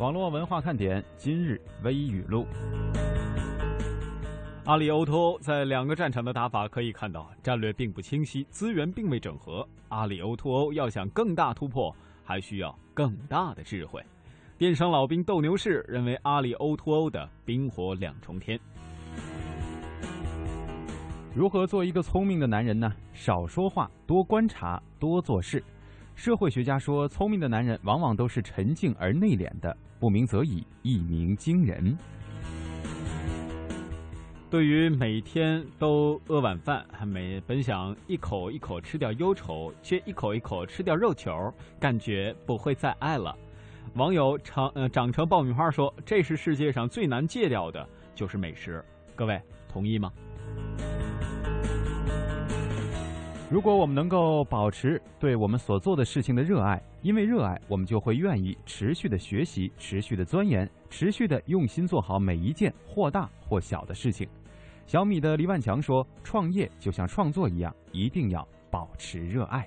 网络文化看点今日微语录。阿里 O2O 在两个战场的打法可以看到，战略并不清晰，资源并未整合。阿里 O2O 要想更大突破，还需要更大的智慧。电商老兵斗牛士认为阿里 O2O 的冰火两重天。如何做一个聪明的男人呢？少说话，多观察，多做事。社会学家说，聪明的男人往往都是沉静而内敛的。不鸣则已，一鸣惊人。对于每天都饿晚饭，还每本想一口一口吃掉忧愁，却一口一口吃掉肉球，感觉不会再爱了。网友长呃长成爆米花说：“这是世界上最难戒掉的，就是美食。”各位同意吗？如果我们能够保持对我们所做的事情的热爱，因为热爱，我们就会愿意持续的学习、持续的钻研、持续的用心做好每一件或大或小的事情。小米的黎万强说：“创业就像创作一样，一定要保持热爱。”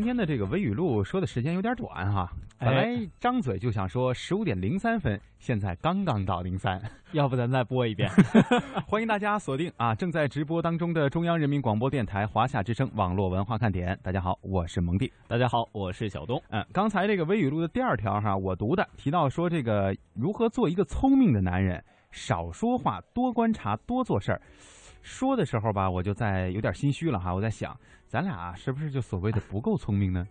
今天的这个微语录说的时间有点短哈，本来张嘴就想说十五点零三分，现在刚刚到零三，要不咱再播一遍？欢迎大家锁定啊，正在直播当中的中央人民广播电台华夏之声网络文化看点。大家好，我是蒙蒂。大家好，我是小东。嗯，刚才这个微语录的第二条哈，我读的提到说这个如何做一个聪明的男人，少说话，多观察，多做事儿。说的时候吧，我就在有点心虚了哈。我在想，咱俩是不是就所谓的不够聪明呢？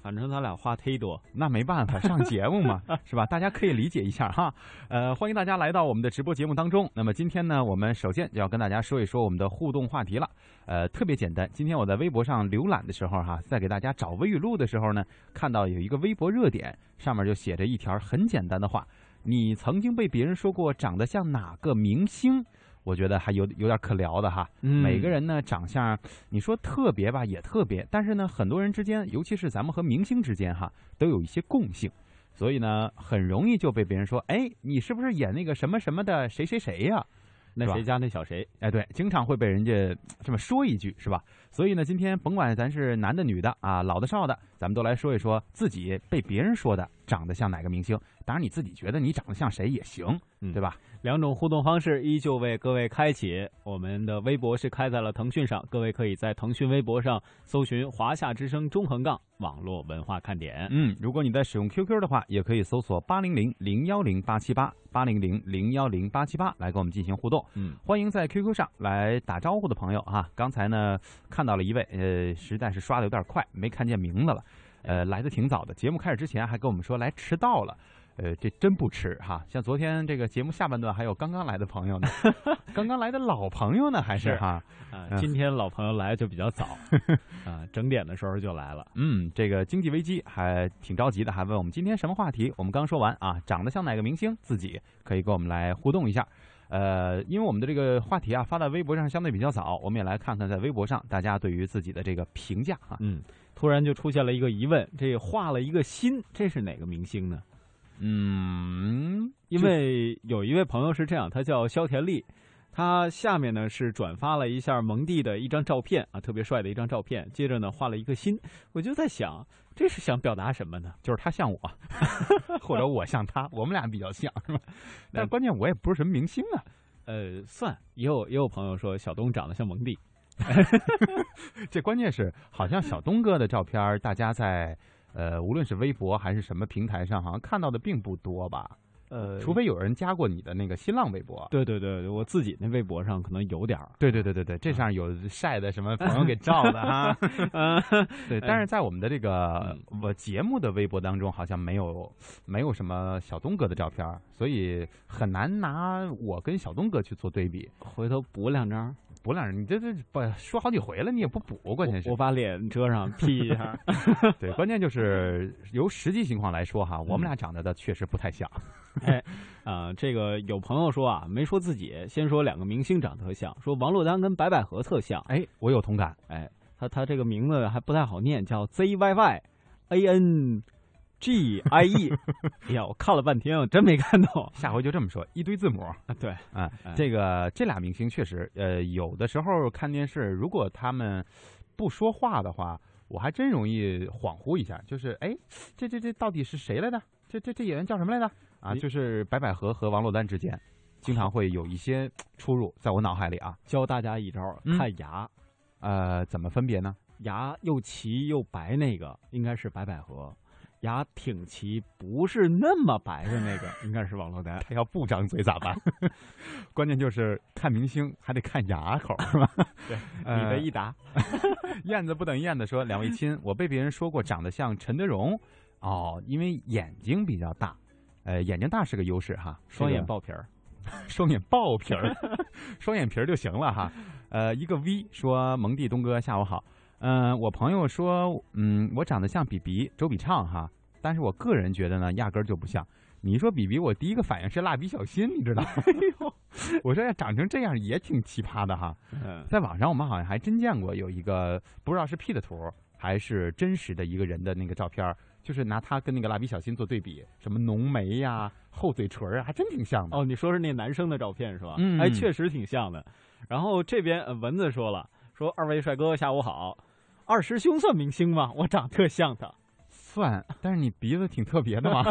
反正咱俩话忒多，那没办法，上节目嘛，是吧？大家可以理解一下哈。呃，欢迎大家来到我们的直播节目当中。那么今天呢，我们首先就要跟大家说一说我们的互动话题了。呃，特别简单，今天我在微博上浏览的时候哈，在给大家找微语录的时候呢，看到有一个微博热点，上面就写着一条很简单的话：你曾经被别人说过长得像哪个明星？我觉得还有有点可聊的哈。每个人呢，长相你说特别吧，也特别，但是呢，很多人之间，尤其是咱们和明星之间哈，都有一些共性，所以呢，很容易就被别人说，哎，你是不是演那个什么什么的谁谁谁呀？那谁家那小谁？哎，对，经常会被人家这么说一句，是吧？所以呢，今天甭管咱是男的女的啊，老的少的，咱们都来说一说自己被别人说的长得像哪个明星。当然，你自己觉得你长得像谁也行，对吧？两种互动方式依旧为各位开启。我们的微博是开在了腾讯上，各位可以在腾讯微博上搜寻“华夏之声中横杠网络文化看点”。嗯，如果你在使用 QQ 的话，也可以搜索八零零零幺零八七八八零零零幺零八七八来跟我们进行互动。嗯，欢迎在 QQ 上来打招呼的朋友哈。刚才呢看到了一位，呃，实在是刷的有点快，没看见名字了。呃，来的挺早的，节目开始之前还跟我们说来迟到了。呃，这真不迟哈！像昨天这个节目下半段还有刚刚来的朋友呢，刚刚来的老朋友呢，还是哈？啊，今天老朋友来就比较早 啊，整点的时候就来了。嗯，这个经济危机还挺着急的，还问我们今天什么话题？我们刚说完啊，长得像哪个明星？自己可以跟我们来互动一下。呃，因为我们的这个话题啊发在微博上相对比较早，我们也来看看在微博上大家对于自己的这个评价哈。嗯，突然就出现了一个疑问：这画了一个心，这是哪个明星呢？嗯，因为有一位朋友是这样，他叫肖田丽，他下面呢是转发了一下蒙蒂的一张照片啊，特别帅的一张照片，接着呢画了一个心，我就在想，这是想表达什么呢？就是他像我，或者我像他，我们俩比较像，是吧？但关键我也不是什么明星啊，呃，算，也有也有朋友说小东长得像蒙蒂，这关键是好像小东哥的照片，大家在。呃，无论是微博还是什么平台上，好像看到的并不多吧？呃，除非有人加过你的那个新浪微博。对对对，我自己那微博上可能有点儿。对对对对对，这上有晒的什么朋友给照的哈。对，但是在我们的这个我节目的微博当中，好像没有没有什么小东哥的照片，所以很难拿我跟小东哥去做对比。回头补两张。补两你这这不说好几回了，你也不补，关键是我把脸遮上 P 一下。对，关键就是由实际情况来说哈，我们俩长得的确实不太像。哎，啊，这个有朋友说啊，没说自己，先说两个明星长得特像，说王珞丹跟白百合特像。哎，我有同感。哎，他他这个名字还不太好念，叫 Z Y Y A N G I E。哎呀，我看了半天，我真没看懂。下回就这么说，一堆字母。啊，对，啊，哎这个这俩明星确实，呃，有的时候看电视，如果他们不说话的话，我还真容易恍惚一下，就是哎，这这这到底是谁来的？这这这演员叫什么来着？啊，就是白百合和王珞丹之间，经常会有一些出入，在我脑海里啊。教大家一招，嗯看牙，呃，怎么分别呢？牙又齐又白那个应该是白百合，牙挺齐不是那么白的那个应该是王珞丹。他要不张嘴咋办？关键就是看明星还得看牙口，是吧？对，呃你的一答，燕子不等于燕子说：“两位亲，我被别人说过长得像陈德容，哦，因为眼睛比较大，呃，眼睛大是个优势哈，双眼这个爆皮儿。双眼爆皮儿，双眼皮儿就行了哈。呃，一个 V 说蒙蒂东哥下午好，嗯、我朋友说，嗯，我长得像比比周笔畅哈，但是我个人觉得呢，压根儿就不像。你一说比比，我第一个反应是蜡笔小新，你知道？哎呦，我说要长成这样也挺奇葩的哈。嗯，在网上我们好像还真见过有一个不知道是 P 的图还是真实的一个人的那个照片，就是拿他跟那个蜡笔小新做对比，什么浓眉呀、厚嘴唇儿啊，还真挺像的。哦，你说是那男生的照片是吧？嗯哎，确实挺像的。然后这边呃蚊子说了，说二位帅哥下午好，二师兄算明星吗？我长特像他。算，但是你鼻子挺特别的嘛。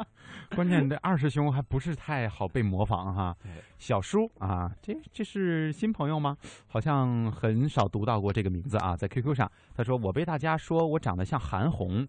关键这二师兄还不是太好被模仿哈。小叔啊，这这是新朋友吗？好像很少读到过这个名字啊，在 QQ 上，他说我被大家说我长得像韩红，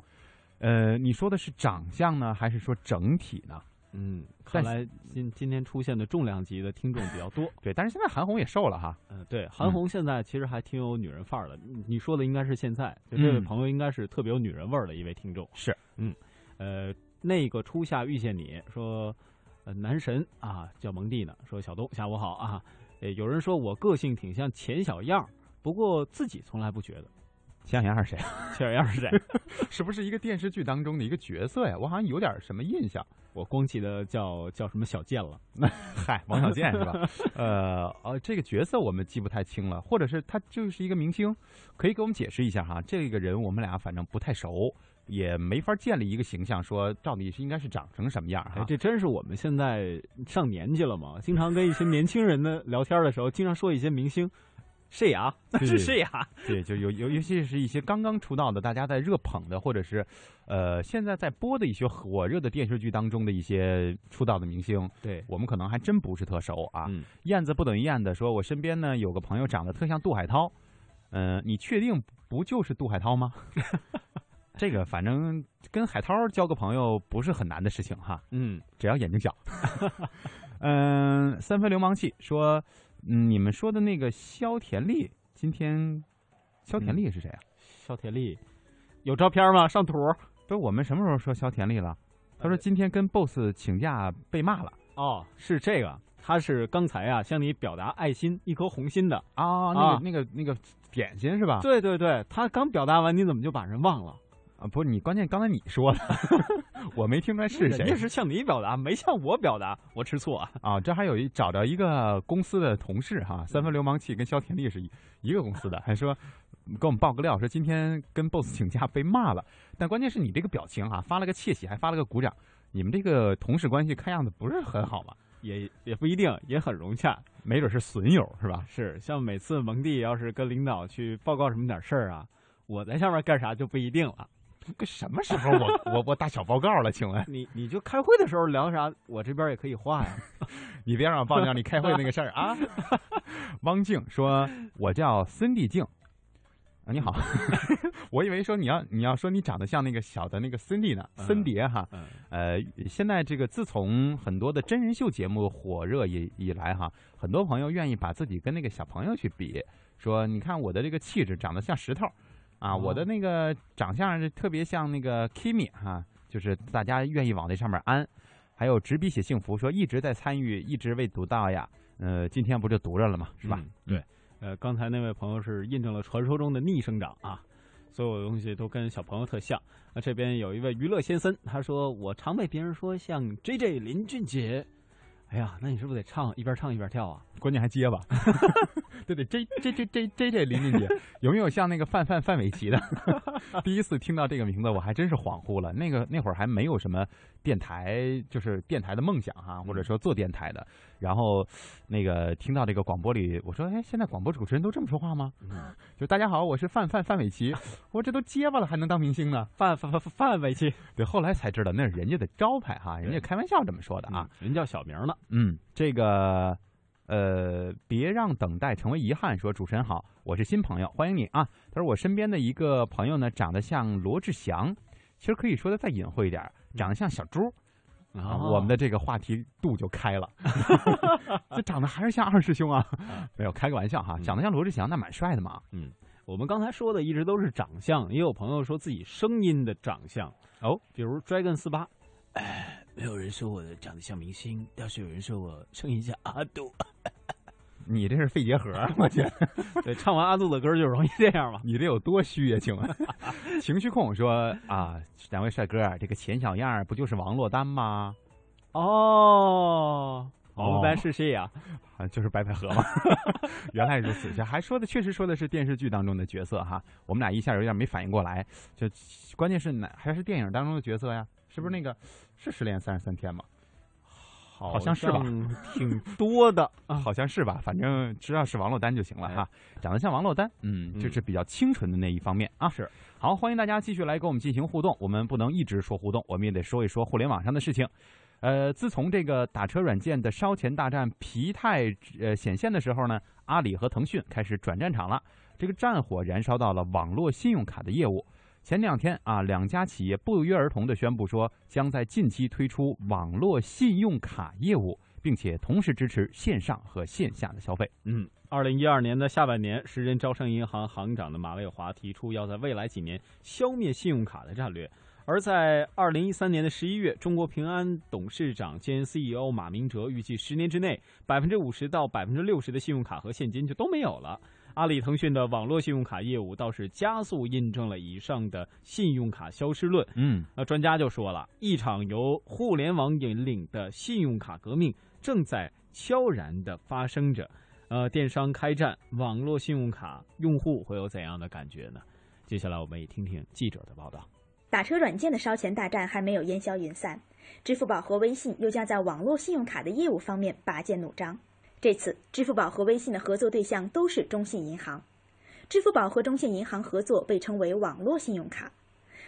呃，你说的是长相呢，还是说整体呢？嗯，看来今今天出现的重量级的听众比较多。对，但是现在韩红也瘦了哈。嗯、对，韩红现在其实还挺有女人范儿的。你你说的应该是现在，就这位嗯朋友应该是特别有女人味儿的一位听众。是，嗯，呃，那个初夏遇见你说，呃，男神啊叫蒙蒂呢，说小东下午好啊。呃，有人说我个性挺像钱小样儿，不过自己从来不觉得。钱小样是谁？钱小样儿是谁？是不是一个电视剧当中的一个角色呀？我好像有点什么印象。我光记得叫叫什么小贱了。嗨，王小贱是吧？呃呃，这个角色我们记不太清了，或者是他就是一个明星，可以给我们解释一下哈？这个人我们俩反正不太熟，也没法建立一个形象，说到底是应该是长成什么样？这真是我们现在上年纪了嘛，经常跟一些年轻人的聊天的时候，经常说一些明星，谁呀？那是 对谁呀？对，就有尤尤其是一些刚刚出道的，大家在热捧的，或者是呃现在在播的一些火热的电视剧当中的一些出道的明星，对，我们可能还真不是特熟啊。嗯，燕子不等于燕子说，我身边呢有个朋友长得特像杜海涛，嗯、你确定不就是杜海涛吗？这个反正跟海涛交个朋友不是很难的事情哈，嗯，只要眼睛小。嗯、三分流氓气说，嗯，你们说的那个肖田丽，今天肖田丽是谁啊？肖田丽有照片吗？上图。不是我们什么时候说肖田丽了？他说今天跟 boss 请假被骂了哦，是这个，他是刚才啊向你表达爱心，一颗红心的。啊，那个、啊那个那个点心是吧？对对对，他刚表达完，你怎么就把人忘了？啊，不是你，关键刚才你说了，我没听出来是谁人家是向你表达，没向我表达，我吃醋啊。啊。这还有一找着一个公司的同事哈，三分流氓气跟肖田丽是一一个公司的，还说给我们爆个料，说今天跟 boss 请假被骂了。但关键是你这个表情哈、发了个窃喜，还发了个鼓掌，你们这个同事关系看样子不是很好吧？也也不一定，也很融洽。没准是损友是吧？是，像每次蒙蒂要是跟领导去报告什么点事儿啊，我在下面干啥就不一定了。这什么时候我我我打小报告了？请问你你就开会的时候聊啥，我这边也可以画呀。你别让我报料你开会那个事儿啊！汪静说：“我叫孙地静。”啊，你好，我以为说你要你要说你长得像那个小的那个森迪呢，嗯森碟哈。嗯呃，现在这个自从很多的真人秀节目火热以以来哈，很多朋友愿意把自己跟那个小朋友去比，说你看我的这个气质长得像石头，啊，哦我的那个长相是特别像那个 Kimi 哈，就是大家愿意往那上面安。还有执笔写幸福说一直在参与，一直未读到呀。呃，今天不就读着了嘛？是吧？嗯对，呃，刚才那位朋友是印证了传说中的逆生长啊，所有东西都跟小朋友特像。那这边有一位娱乐先生，他说我常被别人说像 J J 林俊杰。哎呀，那你是不是得唱一边唱一边跳啊？关键还结巴，对对，J J J J J J 林俊杰有没有像那个范范范玮琪的？第一次听到这个名字，我还真是恍惚了。那个那会儿还没有什么电台，就是电台的梦想哈，或者说做电台的。然后那个听到这个广播里，我说：“哎，现在广播主持人都这么说话吗？”嗯就大家好，我是范范范玮琪。我说这都结巴了，还能当明星呢？范范范范玮琪。对，后来才知道那是人家的招牌哈，人家开玩笑这么说的啊，人叫小名呢。嗯，这个。呃，别让等待成为遗憾。说主持人好，我是新朋友，欢迎你啊。他说我身边的一个朋友呢，长得像罗志祥，其实可以说的再隐晦一点，长得像小猪啊。我们的这个话题度就开了，这长得还是像二师兄啊？没有开个玩笑哈，长得像罗志祥那蛮帅的嘛。嗯，我们刚才说的一直都是长相，也有朋友说自己声音的长相哦，比如 Dragon 四八。哎，没有人说我的长得像明星，倒是有人说我声音像阿杜。你这是肺结核，我去。对，唱完阿杜的歌就容易这样嘛？你这有多虚呀，请问？情绪控说啊，两位帅哥，这个钱小样不就是王珞丹吗？哦，王珞丹是谁呀？啊，就是白百合嘛。原来如此，这还说的确实说的是电视剧当中的角色哈。我们俩一下有点没反应过来，就关键是哪还是电影当中的角色呀？是不是那个？是失恋三十三天吗？好像是吧，挺多的，好像是吧。反正知道是王珞丹就行了哈，长得像王珞丹，嗯，就是比较清纯的那一方面啊。是，好，欢迎大家继续来跟我们进行互动。我们不能一直说互动，我们也得说一说互联网上的事情。呃，自从这个打车软件的烧钱大战疲态呃显现的时候呢，阿里和腾讯开始转战场了。这个战火燃烧到了网络信用卡的业务。前两天啊，两家企业不约而同地宣布说，将在近期推出网络信用卡业务，并且同时支持线上和线下的消费。嗯，二零一二年的下半年，时任招商银行行长的马蔚华提出要在未来几年消灭信用卡的战略。而在二零一三年的十一月，中国平安董事长兼 CEO 马明哲预计十年之内，百分之五十到百分之六十的信用卡和现金就都没有了。阿里、腾讯的网络信用卡业务倒是加速印证了以上的信用卡消失论。嗯，那专家就说了，一场由互联网引领的信用卡革命正在悄然的发生着。呃，电商开战，网络信用卡用户会有怎样的感觉呢？接下来我们也听听记者的报道。打车软件的烧钱大战还没有烟消云散，支付宝和微信又将在网络信用卡的业务方面拔剑弩张。这次，支付宝和微信的合作对象都是中信银行。支付宝和中信银行合作被称为网络信用卡，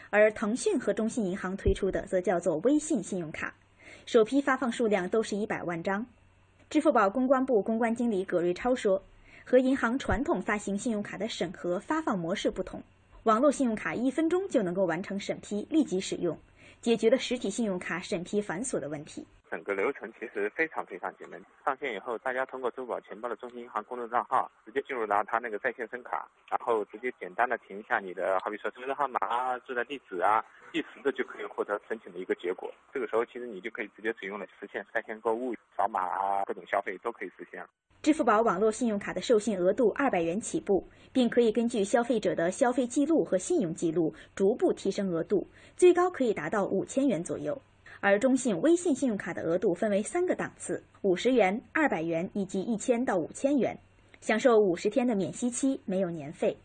而腾讯和中信银行推出的则叫做微信信用卡，首批发放数量都是一百万张。支付宝公关部公关经理葛瑞超说：“和银行传统发行信用卡的审核发放模式不同，网络信用卡一分钟就能够完成审批，立即使用，解决了实体信用卡审批繁琐的问题。”整个流程其实非常非常简单。上线以后，大家通过支付宝钱包的中信银行公众账号，直接进入到它那个在线申卡，然后直接简单的填一下你的，好比说身份证号码啊、住宅地址啊，一时的就可以获得申请的一个结果。这个时候，其实你就可以直接使用了，实现在线购物、扫码啊，各种消费都可以实现。支付宝网络信用卡的授信额度二百元起步，并可以根据消费者的消费记录和信用记录逐步提升额度，最高可以达到五千元左右。而中信微信信用卡的额度分为三个档次：五十元、二百元以及一千到五千元，享受五十天的免息期，没有年费。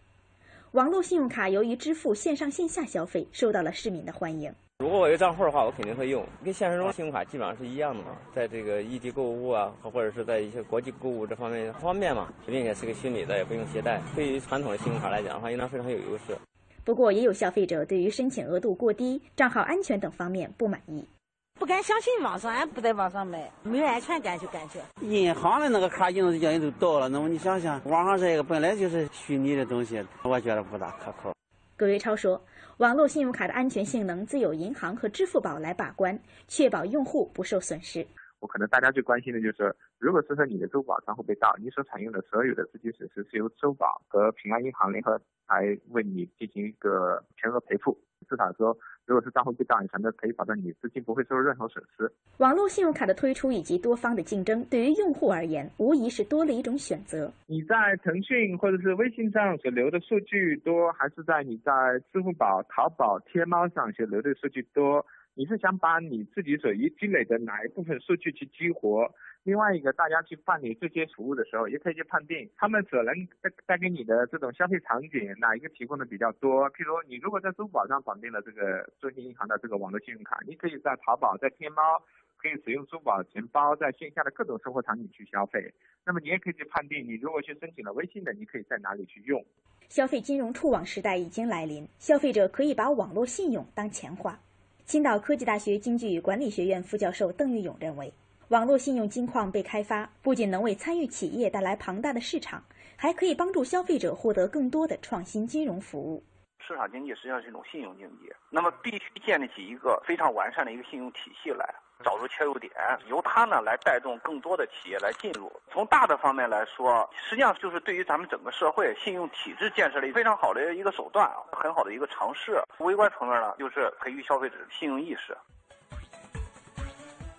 网络信用卡由于支付线上线下消费，受到了市民的欢迎。如果我有账户的话，我肯定会用，跟现实中信用卡基本上是一样的嘛，在这个异地购物啊，或者是在一些国际购物这方面方便嘛，并且是个虚拟的，也不用携带。对于传统的信用卡来讲的话，应当非常有优势。不过，也有消费者对于申请额度过低、账号安全等方面不满意。不敢相信网上，俺不在网上买，没有安全感就感觉。银行的那个卡印的人都到了，那么你想想，网上这个本来就是虚拟的东西，我觉得不大可靠。葛瑞超说，网络信用卡的安全性能自有银行和支付宝来把关，确保用户不受损失。我可能大家最关心的就是，如果是说你的支付宝账户被盗，你所采用的所有的资金损失是由支付宝和平安银行联合来为你进行一个全额赔付，至少说。如果是账户被盗，你才能可以保证你资金不会受任何损失。网络信用卡的推出以及多方的竞争，对于用户而言，无疑是多了一种选择。你在腾讯或者是微信上所留的数据多，还是在你在支付宝、淘宝、天猫上所留的数据多？你是想把你自己所积积累的哪一部分数据去激活？另外一个，大家去办理这些服务的时候，也可以去判定他们所能带带给你的这种消费场景哪一个提供的比较多。譬如你如果在支付宝上绑定了这个中信银行的这个网络信用卡，你可以在淘宝、在天猫可以使用支付宝钱包在线下的各种生活场景去消费。那么你也可以去判定，你如果去申请了微信的，你可以在哪里去用。消费金融触网时代已经来临，消费者可以把网络信用当钱花。青岛科技大学经济与管理学院副教授邓玉勇认为，网络信用金矿被开发，不仅能为参与企业带来庞大的市场，还可以帮助消费者获得更多的创新金融服务。市场经济实际上是一种信用经济，那么必须建立起一个非常完善的一个信用体系来。找出切入点，由它呢来带动更多的企业来进入。从大的方面来说，实际上就是对于咱们整个社会信用体制建设的非常好的一个手段啊，很好的一个尝试。微观层面呢，就是培育消费者信用意识。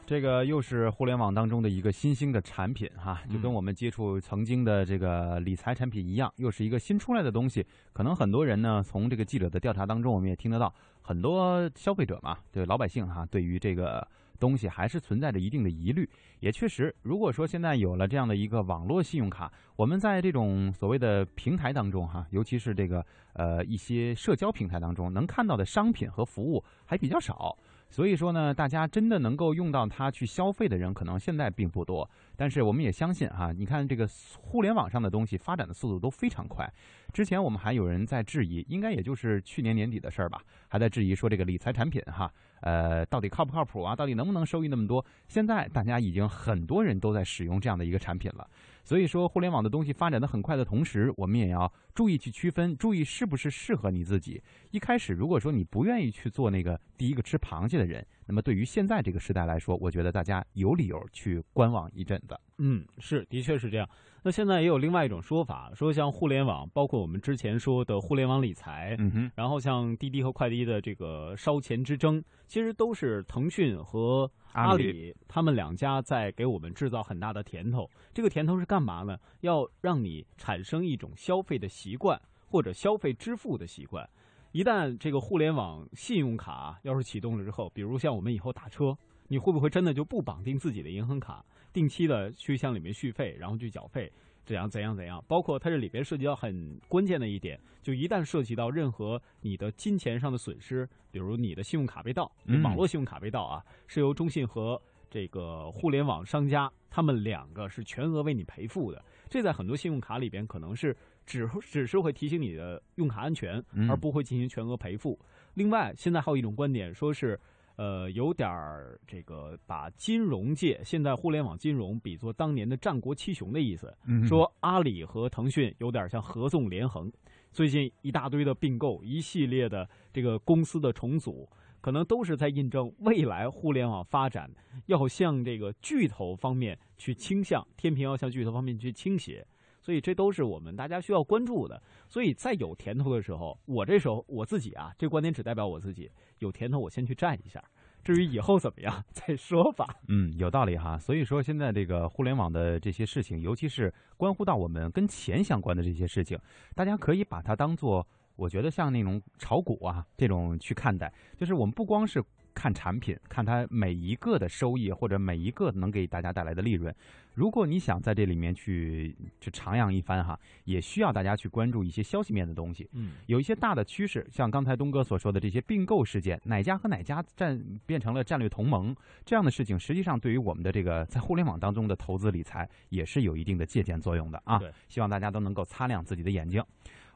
这个又是互联网当中的一个新兴的产品哈，就跟我们接触曾经的这个理财产品一样，又是一个新出来的东西。可能很多人呢，从这个记者的调查当中，我们也听得到很多消费者嘛，对老百姓哈，对于这个。东西还是存在着一定的疑虑，也确实，如果说现在有了这样的一个网络信用卡，我们在这种所谓的平台当中，哈，尤其是这个呃一些社交平台当中，能看到的商品和服务还比较少。所以说呢，大家真的能够用到它去消费的人，可能现在并不多。但是我们也相信哈，你看这个互联网上的东西发展的速度都非常快。之前我们还有人在质疑，应该也就是去年年底的事儿吧，还在质疑说这个理财产品哈，呃，到底靠不靠谱啊？到底能不能收益那么多？现在大家已经很多人都在使用这样的一个产品了。所以说，互联网的东西发展的很快的同时，我们也要注意去区分，注意是不是适合你自己。一开始，如果说你不愿意去做那个第一个吃螃蟹的人，那么对于现在这个时代来说，我觉得大家有理由去观望一阵子。嗯，是，的确是这样。那现在也有另外一种说法，说像互联网，包括我们之前说的互联网理财，嗯哼，然后像滴滴和快滴的这个烧钱之争，其实都是腾讯和。阿里他们两家在给我们制造很大的甜头，这个甜头是干嘛呢？要让你产生一种消费的习惯或者消费支付的习惯。一旦这个互联网信用卡要是启动了之后，比如像我们以后打车，你会不会真的就不绑定自己的银行卡，定期的去向里面续费，然后去缴费？怎样怎样怎样？包括它这里边涉及到很关键的一点，就一旦涉及到任何你的金钱上的损失，比如你的信用卡被盗，网络信用卡被盗啊，是由中信和这个互联网商家他们两个是全额为你赔付的。这在很多信用卡里边可能是只只是会提醒你的用卡安全，而不会进行全额赔付。另外，现在还有一种观点说是。呃，有点儿这个把金融界现在互联网金融比作当年的战国七雄的意思，说阿里和腾讯有点像合纵连横，最近一大堆的并购，一系列的这个公司的重组，可能都是在印证未来互联网发展要向这个巨头方面去倾向，天平要向巨头方面去倾斜。所以这都是我们大家需要关注的。所以在有甜头的时候，我这时候我自己啊，这观点只代表我自己。有甜头，我先去占一下。至于以后怎么样 再说吧。嗯，有道理哈。所以说现在这个互联网的这些事情，尤其是关乎到我们跟钱相关的这些事情，大家可以把它当做，我觉得像那种炒股啊这种去看待。就是我们不光是。看产品，看它每一个的收益或者每一个能给大家带来的利润。如果你想在这里面去去徜徉一番哈，也需要大家去关注一些消息面的东西。嗯，有一些大的趋势，像刚才东哥所说的这些并购事件，哪家和哪家战变成了战略同盟这样的事情，实际上对于我们的这个在互联网当中的投资理财也是有一定的借鉴作用的啊。对，希望大家都能够擦亮自己的眼睛。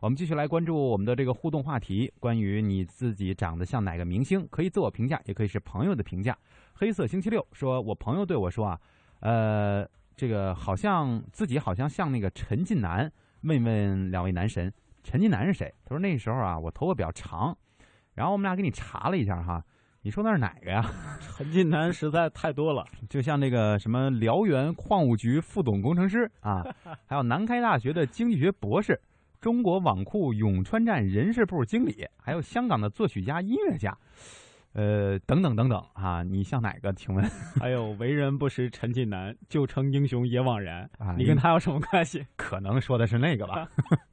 我们继续来关注我们的这个互动话题，关于你自己长得像哪个明星，可以自我评价，也可以是朋友的评价。黑色星期六说，我朋友对我说啊，呃，这个好像自己好像像那个陈近南，问问两位男神，陈近南是谁？他说那时候啊，我头发比较长，然后我们俩给你查了一下哈，你说那是哪个呀？陈近南实在太多了，就像那个什么辽源矿务局副总工程师啊，还有南开大学的经济学博士。中国网库永川站人事部经理，还有香港的作曲家、音乐家，呃，等等等等啊，你像哪个？请问？还有为人不识陈近南，就称英雄也枉然啊！你跟他有什么关系？可能说的是那个吧。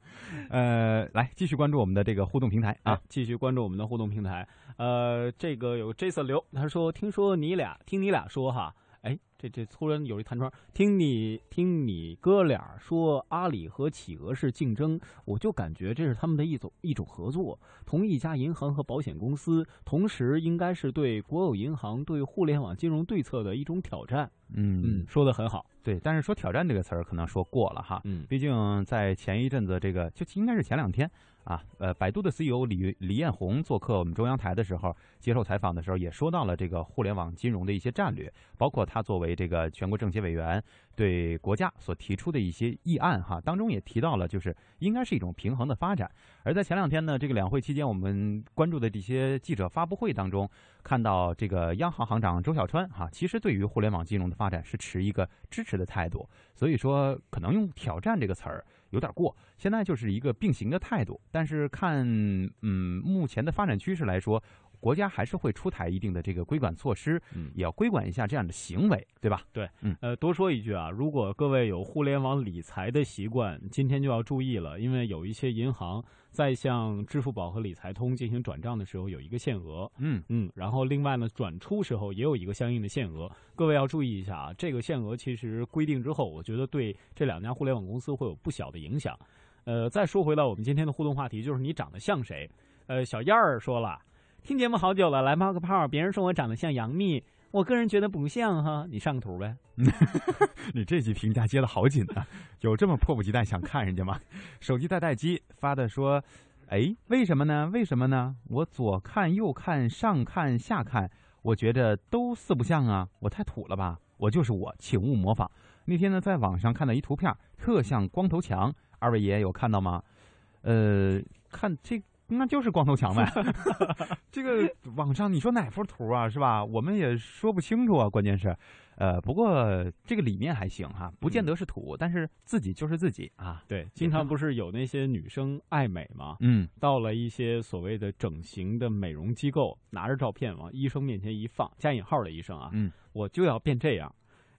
呃，来继续关注我们的这个互动平台啊，继续关注我们的互动平台。呃，这个有 Jason 刘，他说：“听说你俩，听你俩说哈。”哎，这这突然有一弹窗，听你听你哥俩说阿里和企鹅是竞争，我就感觉这是他们的一种一种合作，同一家银行和保险公司，同时应该是对国有银行对互联网金融对策的一种挑战。嗯嗯，说的很好。对，但是说挑战这个词儿可能说过了哈。嗯，毕竟在前一阵子这个就应该是前两天。啊，呃，百度的 CEO 李李彦宏做客我们中央台的时候，接受采访的时候也说到了这个互联网金融的一些战略，包括他作为这个全国政协委员对国家所提出的一些议案哈，当中也提到了，就是应该是一种平衡的发展。而在前两天呢，这个两会期间，我们关注的这些记者发布会当中，看到这个央行行长周小川哈，其实对于互联网金融的发展是持一个支持的态度，所以说可能用挑战这个词儿。有点过，现在就是一个并行的态度，但是看嗯目前的发展趋势来说，国家还是会出台一定的这个规管措施，嗯，也要规管一下这样的行为，对吧？对，嗯，呃，多说一句啊，如果各位有互联网理财的习惯，今天就要注意了，因为有一些银行在向支付宝和理财通进行转账的时候有一个限额，嗯嗯，然后另外呢，转出时候也有一个相应的限额，各位要注意一下啊，这个限额其实规定之后，我觉得对这两家互联网公司会有不小的影响。呃，再说回到我们今天的互动话题，就是你长得像谁？呃，小燕儿说了。听节目好久了，来冒个泡。别人说我长得像杨幂，我个人觉得不像哈。你上个图呗。你这句评价接的好紧啊！有这么迫不及待想看人家吗？手机带待机发的说：“哎，为什么呢？为什么呢？我左看右看上看下看，我觉得都四不像啊！我太土了吧？我就是我，请勿模仿。那天呢，在网上看到一图片，特像光头强。二位爷爷有看到吗？呃，看这。”那就是光头强呗，这个网上你说哪幅图啊，是吧？我们也说不清楚啊。关键是，呃，不过这个理念还行哈，不见得是土，但是自己就是自己啊。对，经常不是有那些女生爱美吗？嗯，到了一些所谓的整形的美容机构，拿着照片往医生面前一放，加引号的医生啊，嗯，我就要变这样。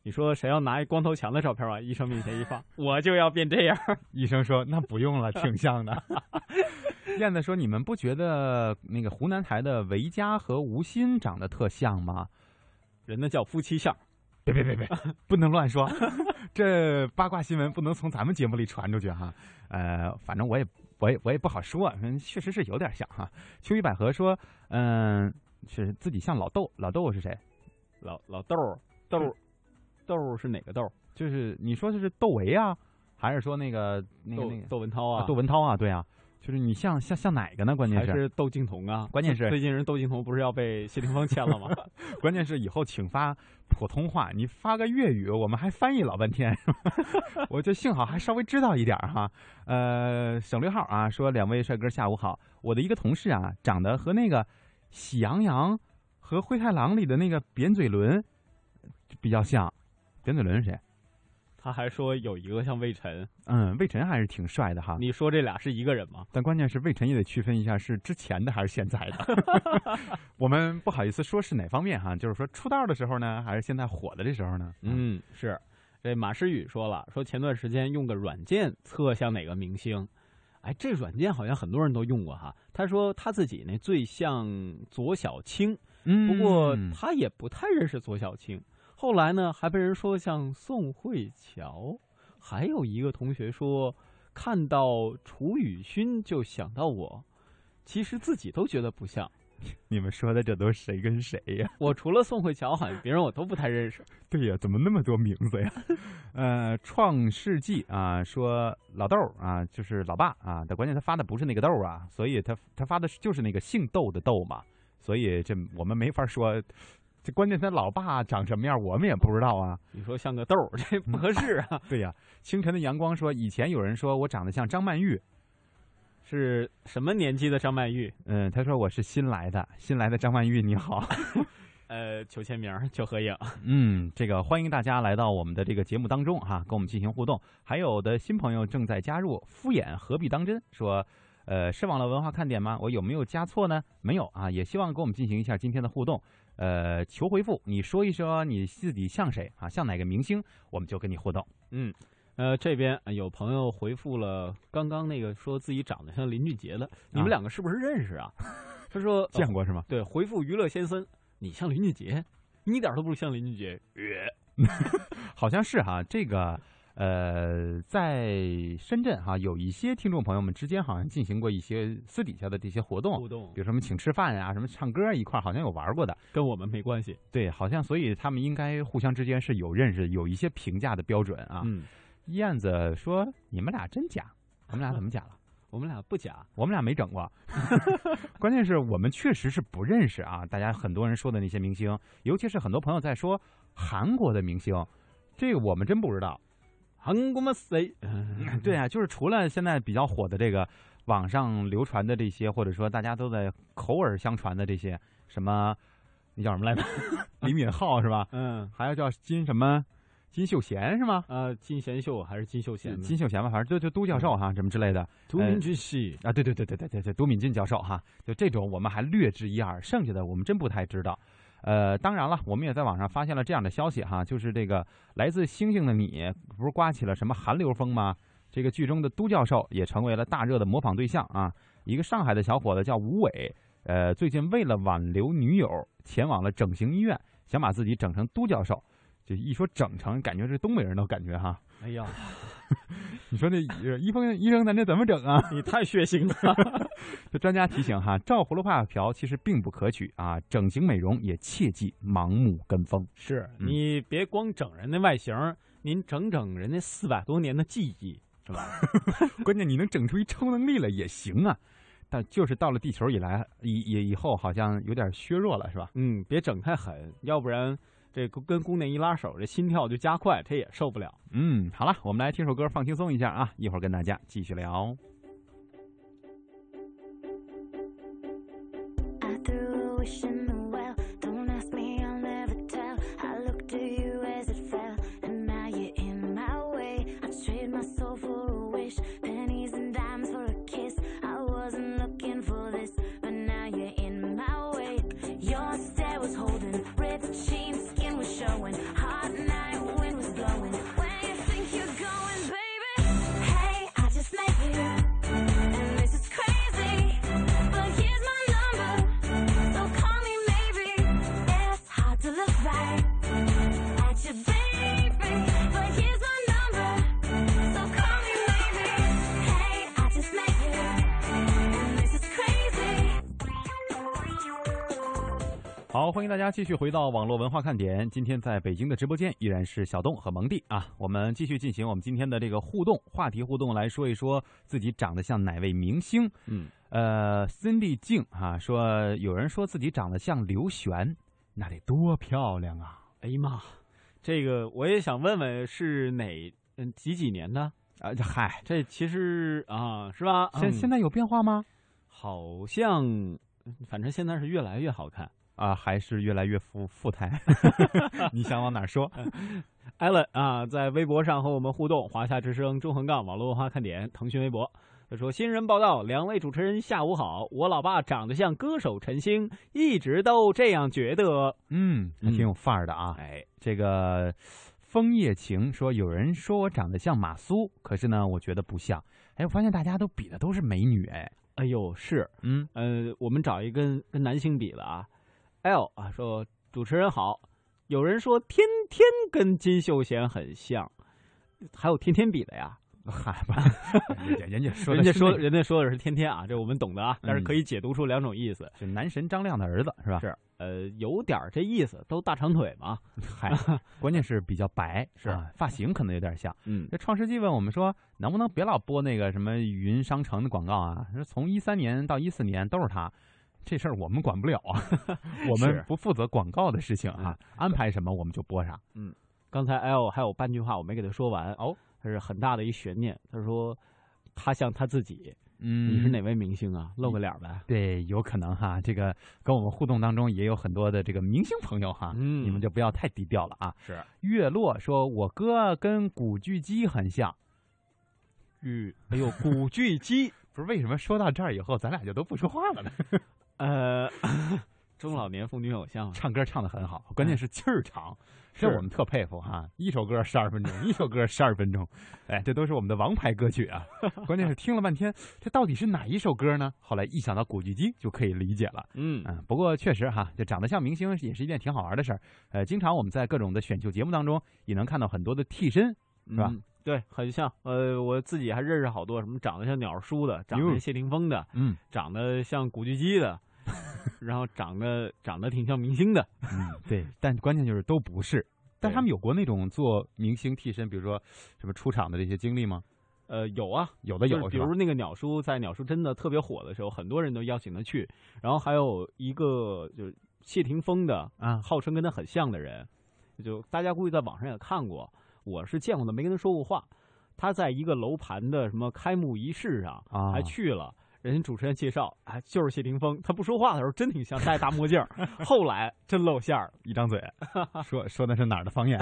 你说谁要拿一光头强的照片往医生面前一放，我就要变这样。医生说那不用了，挺像的。燕子说：“你们不觉得那个湖南台的维嘉和吴昕长得特像吗？人呢叫夫妻相。别别别别，不能乱说，这八卦新闻不能从咱们节目里传出去哈。呃，反正我也我也我也不好说，确实是有点像哈。”秋雨百合说：“嗯，是自己像老豆，老豆是谁？老老豆豆豆是哪个豆？就是你说的是窦唯啊，还是说那个那个那个窦文涛啊？窦文涛啊，对啊。”就是你像像像哪个呢？关键是还是窦靖童啊？关键是最近人窦靖童不是要被谢霆锋签了吗？关键是以后请发普通话，你发个粤语，我们还翻译老半天。我就幸好还稍微知道一点哈。呃，省略号啊，说两位帅哥下午好。我的一个同事啊，长得和那个《喜羊羊》和《灰太狼》里的那个扁嘴伦比较像。扁嘴伦是谁？他还说有一个像魏晨，嗯，魏晨还是挺帅的哈。你说这俩是一个人吗？但关键是魏晨也得区分一下是之前的还是现在的。我们不好意思说是哪方面哈，就是说出道的时候呢，还是现在火的这时候呢？嗯，是。这马诗雨说了，说前段时间用个软件测像哪个明星，哎，这软件好像很多人都用过哈。他说他自己呢最像左小青，嗯，不过他也不太认识左小青。后来呢，还被人说像宋慧乔，还有一个同学说看到楚雨荨就想到我，其实自己都觉得不像。你们说的这都谁跟谁呀？我除了宋慧乔，好像别人我都不太认识。对呀，怎么那么多名字呀？呃，创世纪啊，说老豆啊，就是老爸啊，但关键他发的不是那个豆啊，所以他他发的就是那个姓窦的窦嘛，所以这我们没法说。这关键他老爸长什么样，我们也不知道啊。你说像个豆儿，这不合适啊。对呀，清晨的阳光说，以前有人说我长得像张曼玉，是什么年纪的张曼玉？嗯，他说我是新来的，新来的张曼玉，你好。呃，求签名，求合影。嗯，这个欢迎大家来到我们的这个节目当中哈，跟我们进行互动。还有的新朋友正在加入，敷衍何必当真？说。呃，是网络文化看点吗？我有没有加错呢？没有啊，也希望跟我们进行一下今天的互动。呃，求回复，你说一说你自己像谁啊？像哪个明星，我们就跟你互动。嗯，呃，这边有朋友回复了刚刚那个说自己长得像林俊杰的，你们两个是不是认识啊？他说 见过是吗？对，回复娱乐先生，你像林俊杰，你一点都不像林俊杰。好像是哈，这个呃，在深圳哈，有一些听众朋友们之间好像进行过一些私底下的这些活动，互动，比如什么请吃饭呀，什么唱歌一块，好像有玩过的，跟我们没关系。对，好像所以他们应该互相之间是有认识，有一些评价的标准啊。嗯，燕子说：“你们俩真假？我们俩怎么假了？我们俩不假，我们俩没整过。关键是我们确实是不认识啊。大家很多人说的那些明星，尤其是很多朋友在说。”韩国的明星，这个我们真不知道。韩国吗？谁？对啊，就是除了现在比较火的这个网上流传的这些，或者说大家都在口耳相传的这些，什么那叫什么来着？李敏镐是吧？嗯，还有叫金什么？金秀贤是吗？呃，金贤秀还是金秀贤？金秀贤吧，反正就就都教授哈，什么之类的。都敏俊系啊，对对对对对对对，都敏俊教授哈，就这种我们还略知一二，剩下的我们真不太知道。呃，当然了，我们也在网上发现了这样的消息哈，就是这个来自星星的你，不是刮起了什么寒流风吗？这个剧中的都教授也成为了大热的模仿对象啊。一个上海的小伙子叫吴伟，呃，最近为了挽留女友，前往了整形医院，想把自己整成都教授。就一说整成，感觉是东北人的感觉哈。哎呀，你说那医生医生咱这怎么整啊？你太血腥了。这专家提醒哈，照葫芦画瓢其实并不可取啊，整形美容也切忌盲目跟风。是你别光整人的外形，您整整人家四百多年的记忆，是吧？关键你能整出一超能力来也行啊，但就是到了地球以来以以以后，好像有点削弱了，是吧？嗯，别整太狠，要不然。这跟姑娘一拉手，这心跳就加快，她也受不了。嗯，好了，我们来听首歌，放轻松一下啊！一会儿跟大家继续聊。好，欢迎大家继续回到网络文化看点。今天在北京的直播间依然是小东和蒙蒂啊，我们继续进行我们今天的这个互动话题互动，来说一说自己长得像哪位明星。嗯，呃，Cindy 静啊说，有人说自己长得像刘璇，那得多漂亮啊！哎呀妈，这个我也想问问是哪嗯几几年的啊？嗨，这其实啊是吧？现现在有变化吗？好像，反正现在是越来越好看。啊，还是越来越富富态，你想往哪说？艾伦啊，在微博上和我们互动，华夏之声中横杠网络文化看点腾讯微博，他说：“新人报道，两位主持人下午好，我老爸长得像歌手陈星，一直都这样觉得。嗯，还挺有范儿的啊。哎，这个枫叶情说，有人说我长得像马苏，可是呢，我觉得不像。哎，我发现大家都比的都是美女，哎，哎呦，是，嗯呃，我们找一个跟跟男星比了啊。” L 啊，说主持人好，有人说天天跟金秀贤很像，还有天天比的呀？嗨吧，人家 说人家说人家说的是天天啊，这我们懂的啊，但是可以解读出两种意思，是男神张亮的儿子是吧？是，呃，有点这意思，都大长腿嘛。嗨，关键是比较白，是发型可能有点像。嗯，这创世纪问我们说，能不能别老播那个什么云商城的广告啊？说从一三年到一四年都是他。这事儿我们管不了啊，我们不负责广告的事情啊，安排什么我们就播啥。嗯，刚才 L 还有半句话我没给他说完哦，他是很大的一悬念。他说他像他自己，嗯，你是哪位明星啊？露个脸呗。对，有可能哈，这个跟我们互动当中也有很多的这个明星朋友哈，嗯，你们就不要太低调了啊。是，月落说，我哥跟古巨基很像。嗯，哎呦，古巨基 不是为什么说到这儿以后，咱俩就都不说话了呢？呃，中老年妇女偶像，唱歌唱的很好，关键是气儿长，这我们特佩服哈。一首歌十二分钟，一首歌十二分钟，哎，这都是我们的王牌歌曲啊。关键是听了半天，这到底是哪一首歌呢？后来一想到古巨基，就可以理解了。嗯嗯，不过确实哈，就长得像明星也是一件挺好玩的事儿。呃，经常我们在各种的选秀节目当中，也能看到很多的替身，是吧？嗯对，很像。呃，我自己还认识好多什么长得像鸟叔的，长得像谢霆锋的，嗯，长得像古巨基的，然后长得长得挺像明星的。嗯，对。但关键就是都不是。但他们有过那种做明星替身，比如说什么出场的这些经历吗？呃，有啊，有的有。比如那个鸟叔，在鸟叔真的特别火的时候，很多人都邀请他去。然后还有一个就是谢霆锋的啊，号称跟他很像的人，就大家估计在网上也看过。我是见过的，没跟他说过话。他在一个楼盘的什么开幕仪式上，啊、还去了。人家主持人介绍，啊，就是谢霆锋。他不说话的时候真挺像，戴大墨镜。后来真露馅儿，一张嘴，说说的是哪儿的方言？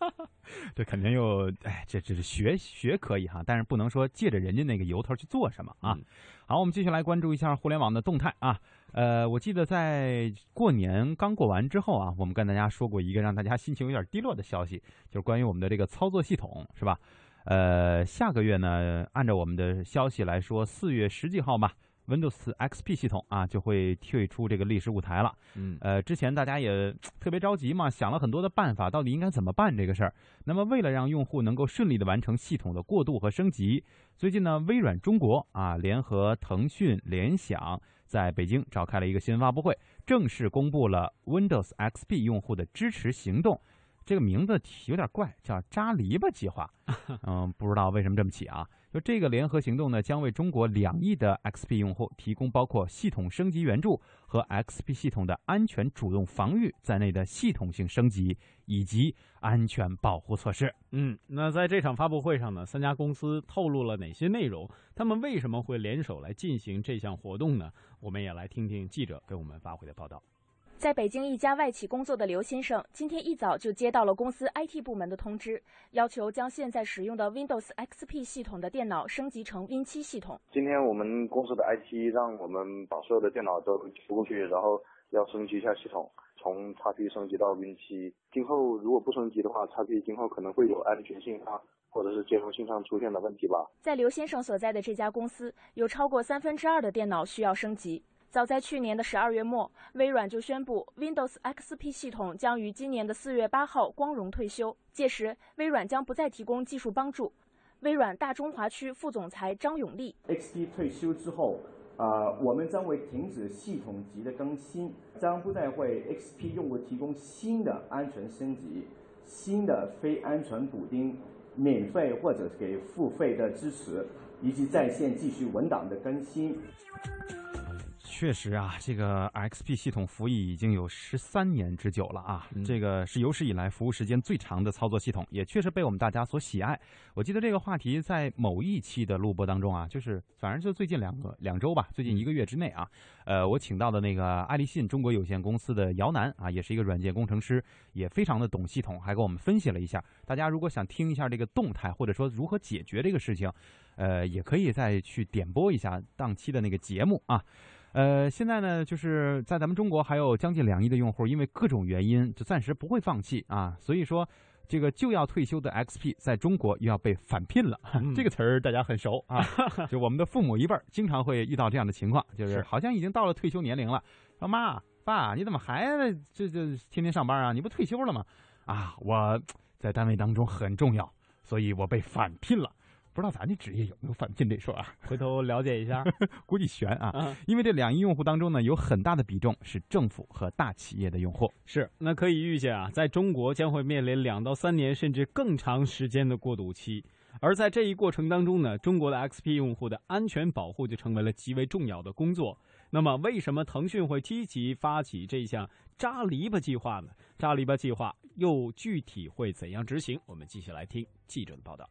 这肯定又哎，这这是学学可以哈，但是不能说借着人家那个由头去做什么啊。嗯、好，我们继续来关注一下互联网的动态啊。呃，我记得在过年刚过完之后啊，我们跟大家说过一个让大家心情有点低落的消息，就是关于我们的这个操作系统，是吧？呃，下个月呢，按照我们的消息来说，四月十几号吧，Windows XP 系统啊就会退出这个历史舞台了。嗯，呃，之前大家也特别着急嘛，想了很多的办法，到底应该怎么办这个事儿。那么，为了让用户能够顺利的完成系统的过渡和升级，最近呢，微软中国啊联合腾讯、联想。在北京召开了一个新闻发布会，正式公布了 Windows XP 用户的支持行动。这个名字有点怪，叫“扎篱笆计划 ”。嗯，不知道为什么这么起啊？就这个联合行动呢，将为中国两亿的 XP 用户提供包括系统升级援助和 XP 系统的安全主动防御在内的系统性升级以及安全保护措施。嗯，那在这场发布会上呢，三家公司透露了哪些内容？他们为什么会联手来进行这项活动呢？我们也来听听记者给我们发回的报道。在北京一家外企工作的刘先生，今天一早就接到了公司 IT 部门的通知，要求将现在使用的 Windows XP 系统的电脑升级成 Win 7系统。今天我们公司的 IT 让我们把所有的电脑都扶过去，然后要升级一下系统，从 XP 升级到 Win 7。今后如果不升级的话，XP 今后可能会有安全性啊或者是兼容性上出现的问题吧。在刘先生所在的这家公司，有超过三分之二的电脑需要升级。早在去年的十二月末，微软就宣布 Windows XP 系统将于今年的四月八号光荣退休。届时，微软将不再提供技术帮助。微软大中华区副总裁张永利：XP 退休之后，呃，我们将会停止系统级的更新，将不再为 XP 用户提供新的安全升级、新的非安全补丁、免费或者给付费的支持，以及在线继续文档的更新。确实啊，这个 XP 系统服役已经有十三年之久了啊，嗯、这个是有史以来服务时间最长的操作系统，也确实被我们大家所喜爱。我记得这个话题在某一期的录播当中啊，就是反正就最近两个两周吧，最近一个月之内啊，呃，我请到的那个爱立信中国有限公司的姚楠啊，也是一个软件工程师，也非常的懂系统，还给我们分析了一下。大家如果想听一下这个动态，或者说如何解决这个事情，呃，也可以再去点播一下当期的那个节目啊。呃，现在呢，就是在咱们中国还有将近两亿的用户，因为各种原因，就暂时不会放弃啊。所以说，这个就要退休的 XP 在中国又要被返聘了。嗯、这个词儿大家很熟啊，就我们的父母一辈儿经常会遇到这样的情况，就是好像已经到了退休年龄了，说妈爸，你怎么还这这天天上班啊？你不退休了吗？啊，我在单位当中很重要，所以我被返聘了。不知道咱这职业有没有返聘这说啊？回头了解一下，估计悬啊。啊因为这两亿用户当中呢，有很大的比重是政府和大企业的用户。是，那可以预见啊，在中国将会面临两到三年甚至更长时间的过渡期。而在这一过程当中呢，中国的 XP 用户的安全保护就成为了极为重要的工作。那么，为什么腾讯会积极发起这项扎篱笆计划呢？扎篱笆计划又具体会怎样执行？我们继续来听记者的报道。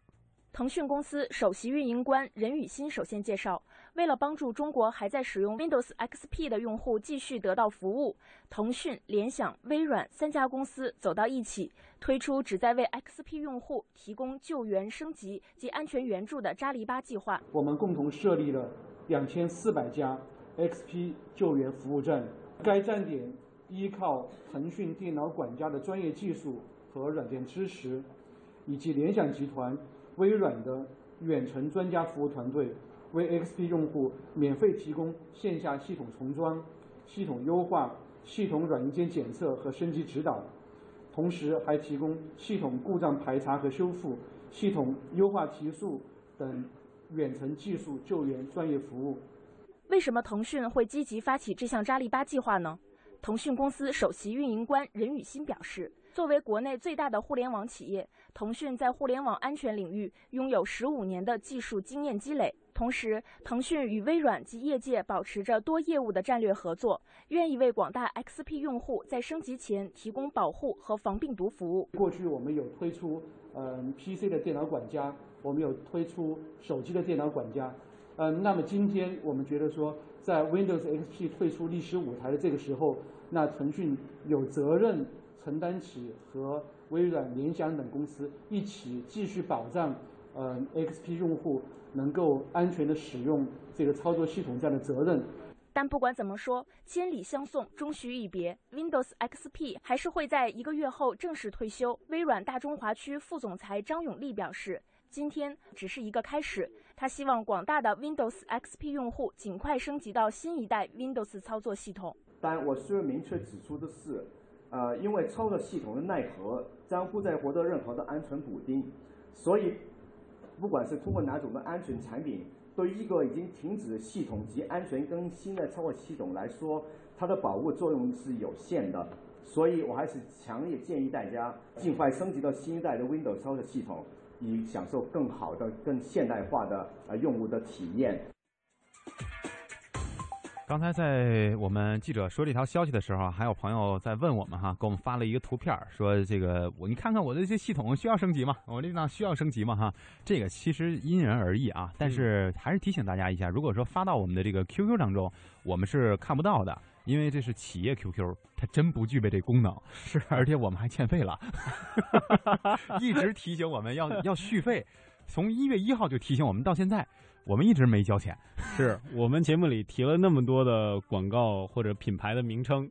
腾讯公司首席运营官任宇鑫首先介绍，为了帮助中国还在使用 Windows XP 的用户继续得到服务，腾讯、联想、微软三家公司走到一起，推出旨在为 XP 用户提供救援、升级及安全援助的扎篱笆计划。我们共同设立了两千四百家 XP 救援服务站，该站点依靠腾讯电脑管家的专业技术和软件支持，以及联想集团、微软的远程专家服务团队，为 XP 用户免费提供线下系统重装、系统优化、系统软硬件检测和升级指导，同时还提供系统故障排查和修复、系统优化提速等远程技术救援专业服务。为什么腾讯会积极发起这项“扎利巴”计划呢？腾讯公司首席运营官任宇鑫表示，作为国内最大的互联网企业，腾讯在互联网安全领域拥有十五年的技术经验积累。同时，腾讯与微软及业界保持着多业务的战略合作，愿意为广大 XP 用户在升级前提供保护和防病毒服务。过去我们有推出嗯 PC 的电脑管家，我们有推出手机的电脑管家。嗯，那么今天我们觉得说，在 Windows XP 退出历史舞台的这个时候，那腾讯有责任承担起和微软、联想等公司一起继续保障，呃 XP 用户能够安全的使用这个操作系统这样的责任。但不管怎么说，千里相送终须一别，Windows XP 还是会在一个月后正式退休。微软大中华区副总裁张永利表示。今天只是一个开始，他希望广大的 Windows XP 用户尽快升级到新一代 Windows 操作系统。但我需要明确指出的是，呃，因为操作系统的内核将不再获得任何的安全补丁，所以不管是通过哪种的安全产品，对一个已经停止系统及安全更新的操作系统来说，它的保护作用是有限的。所以我还是强烈建议大家尽快升级到新一代的 Windows 操作系统。以享受更好的、更现代化的呃用户的体验。刚才在我们记者说这条消息的时候，还有朋友在问我们哈，给我们发了一个图片，说这个我你看看我的这系统需要升级吗？我这档需要升级吗？哈，这个其实因人而异啊，但是还是提醒大家一下，如果说发到我们的这个 QQ 当中，我们是看不到的。因为这是企业 QQ，它真不具备这功能，是，而且我们还欠费了，一直提醒我们要要续费，从一月一号就提醒我们到现在，我们一直没交钱。是我们节目里提了那么多的广告或者品牌的名称，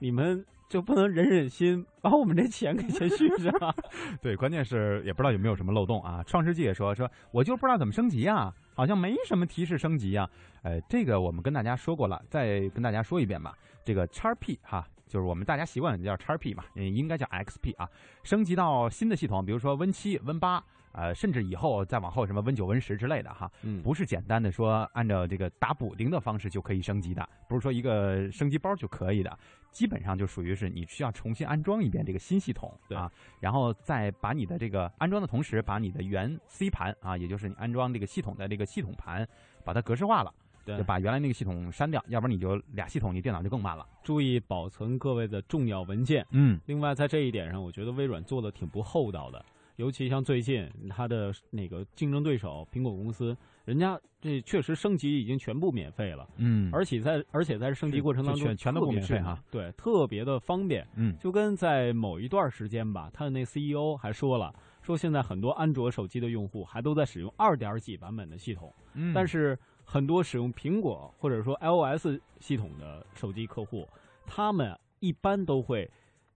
你们就不能忍忍心把我们这钱给先续上？对，关键是也不知道有没有什么漏洞啊。创世纪也说说，我就不知道怎么升级啊。好像没什么提示升级啊，呃，这个我们跟大家说过了，再跟大家说一遍吧。这个叉 P 哈，就是我们大家习惯叫叉 P 嘛，应该叫 XP 啊。升级到新的系统，比如说 Win 七、Win 八，呃，甚至以后再往后什么 Win 九、Win 十之类的哈，不是简单的说按照这个打补丁的方式就可以升级的，不是说一个升级包就可以的。基本上就属于是你需要重新安装一遍这个新系统啊，然后再把你的这个安装的同时，把你的原 C 盘啊，也就是你安装这个系统的这个系统盘，把它格式化了，就把原来那个系统删掉，要不然你就俩系统，你电脑就更慢了。注意保存各位的重要文件。嗯，另外在这一点上，我觉得微软做的挺不厚道的。尤其像最近它的那个竞争对手苹果公司，人家这确实升级已经全部免费了，嗯，而且在而且在升级过程当中全全都免费哈，对，特别的方便，嗯，就跟在某一段时间吧，他的那 CEO 还说了，说现在很多安卓手机的用户还都在使用二点几版本的系统，嗯，但是很多使用苹果或者说 iOS 系统的手机客户，他们一般都会。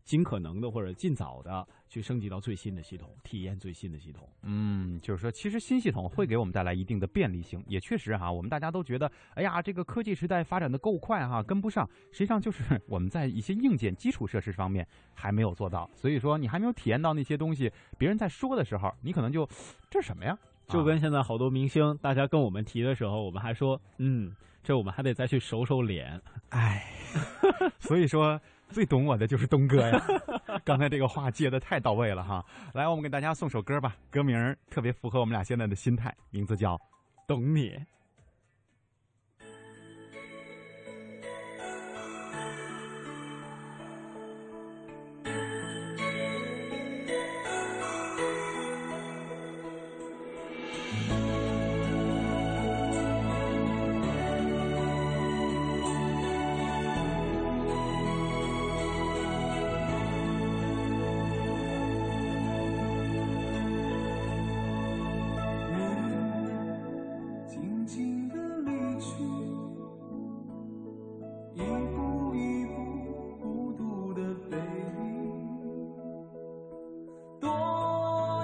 尽可能的或者尽早的去升级到最新的系统，体验最新的系统。嗯，就是说，其实新系统会给我们带来一定的便利性，也确实哈，我们大家都觉得，哎呀，这个科技时代发展的够快哈，跟不上。实际上就是我们在一些硬件基础设施方面还没有做到，所以说你还没有体验到那些东西。别人在说的时候，你可能就这是什么呀？就跟现在好多明星，大家跟我们提的时候，我们还说，嗯，这我们还得再去熟熟脸。哎，所以说。最懂我的就是东哥呀，刚才这个话接的太到位了哈。来，我们给大家送首歌吧，歌名特别符合我们俩现在的心态，名字叫《懂你》。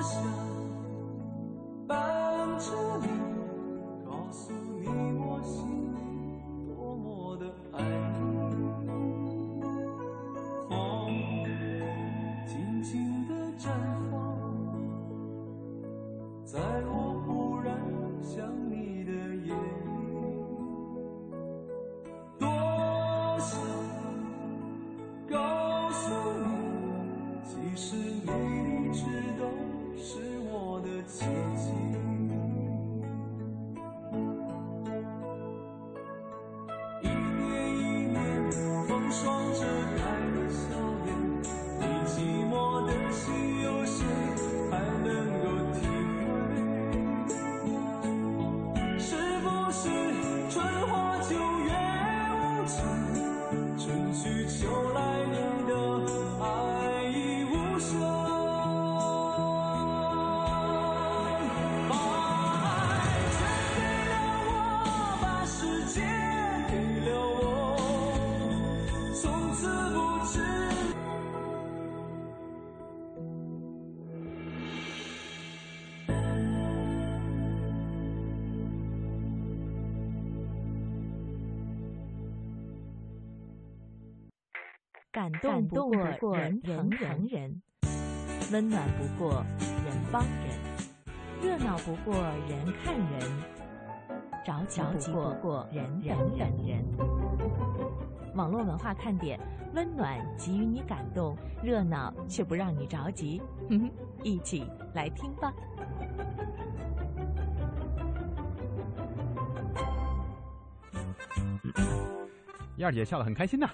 was. 不过人疼人，温暖不过人帮人，热闹不过人看人，着急不过人人等人。网络文化看点，温暖给予你感动，热闹却不让你着急。哼哼，一起来听吧。燕儿姐笑得很开心呐，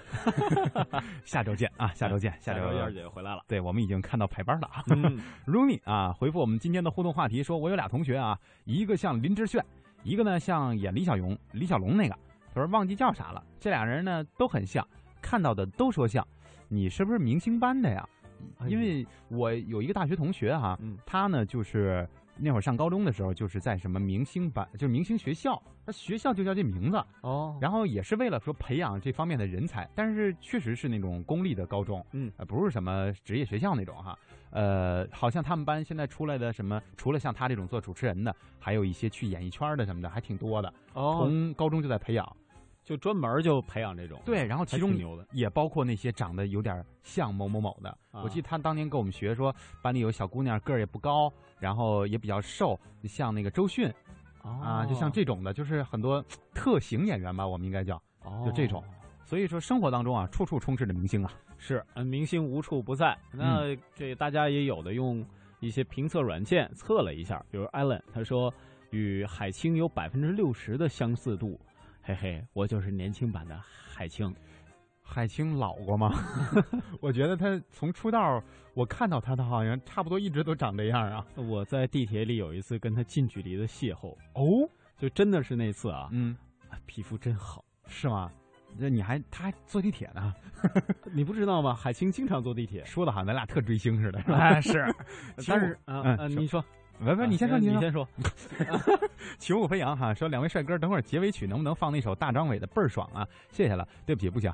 下周见啊，下周见，下周燕儿姐回来了。对，我们已经看到排班了 啊。嗯 Rooney 啊，回复我们今天的互动话题，说我有俩同学啊，一个像林志炫，一个呢像演李小龙、李小龙那个，他说忘记叫啥了。这俩人呢都很像，看到的都说像。你是不是明星班的呀？因为我有一个大学同学哈、他呢就是那会儿上高中的时候，就是在什么明星班，就是明星学校，那学校就叫这名字哦。然后也是为了说培养这方面的人才，但是确实是那种公立的高中，嗯，呃，不是什么职业学校那种哈。呃，好像他们班现在出来的什么，除了像他这种做主持人的，还有一些去演艺圈的什么的，还挺多的。哦从高中就在培养。就专门就培养这种。对，然后其中。也包括那些长得有点像某某某的。啊我记得他当年跟我们学说，班里有小姑娘个儿也不高，然后也比较瘦，像那个周迅，啊，就像这种的，就是很多 特型演员吧，我们应该叫，就这种。所以说，生活当中啊，处处充斥着明星啊。是，嗯，明星无处不在。那这大家也有的用一些评测软件测了一下，比如 Allen 他说与海清有百分之六十的相似度，嘿嘿，我就是年轻版的海清。海清老过吗？我觉得他从出道，我看到他，他好像差不多一直都长这样啊。我在地铁里有一次跟他近距离的邂逅，哦，就真的是那次啊，嗯，皮肤真好，是吗？那你还他还坐地铁呢？你不知道吗？海清经常坐地铁，说的好像咱俩特追星似的。哎是 但是啊嗯啊你说不不，你先说，你先说。情物飞扬哈说两位帅哥，等会儿结尾曲能不能放那首大张伟的倍儿爽啊？谢谢了，对不起，不行。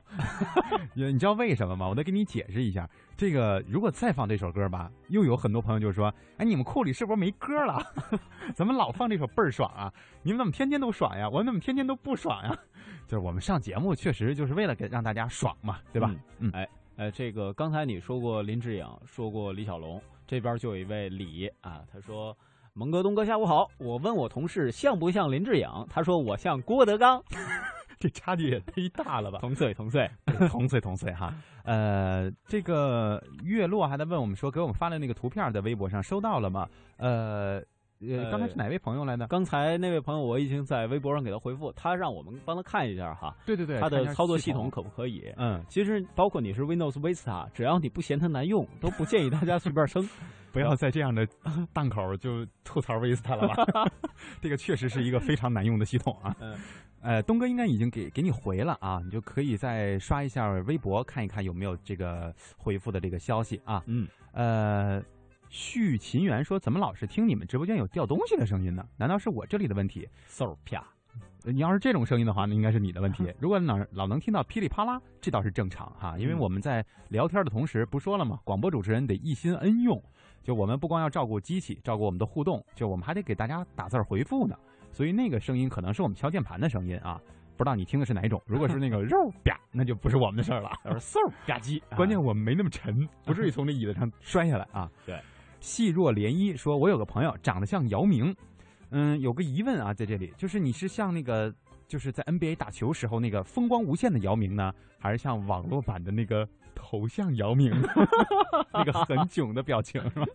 你 你知道为什么吗？我得给你解释一下。这个如果再放这首歌吧，又有很多朋友就说：“哎，你们库里是不是没歌了？怎么老放这首倍儿爽啊？你们怎么天天都爽呀？我怎么天天都不爽呀？” 就是我们上节目确实就是为了给让大家爽嘛，对吧？嗯，哎，呃，这个刚才你说过林志颖，说过李小龙，这边就有一位李啊，他说：“蒙哥、东哥，下午好。我问我同事像不像林志颖，他说我像郭德纲，这差距也忒大了吧？同岁，同岁，同岁，同岁哈。呃，这个月落还在问我们说，给我们发的那个图片在微博上收到了吗？呃。呃，刚才是哪位朋友来的？刚才那位朋友我已经在微博上给他回复，他让我们帮他看一下哈。对对对，他的操作系统统可不可以？嗯，其实包括你是 Windows Vista，只要你不嫌它难用，都不建议大家随便升。不要在这样的档口就吐槽 Vista 了吧？这个确实是一个非常难用的系统啊。嗯，呃，东哥应该已经给给你回了啊，你就可以再刷一下微博看一看有没有这个回复的这个消息啊。嗯，呃。续秦源说：“怎么老是听你们直播间有掉东西的声音呢？难道是我这里的问题？”嗖啪！你要是这种声音的话，那应该是你的问题。如果老老能听到噼里啪啦，这倒是正常哈。因为我们在聊天的同时，不说了吗？广播主持人得一心恩用，就我们不光要照顾机器，照顾我们的互动，就我们还得给大家打字回复呢。所以那个声音可能是我们敲键盘的声音啊。不知道你听的是哪一种？如果是那个 肉啪，那就不是我们的事儿了。嗖吧唧，关键我们没那么沉，不至于从那椅子上摔下来啊。对。细若涟漪说：“我有个朋友长得像姚明，嗯，有个疑问啊，在这里就是你是像那个就是在 NBA 打球时候那个风光无限的姚明呢，还是像网络版的那个头像姚明 那个很囧的表情是吧？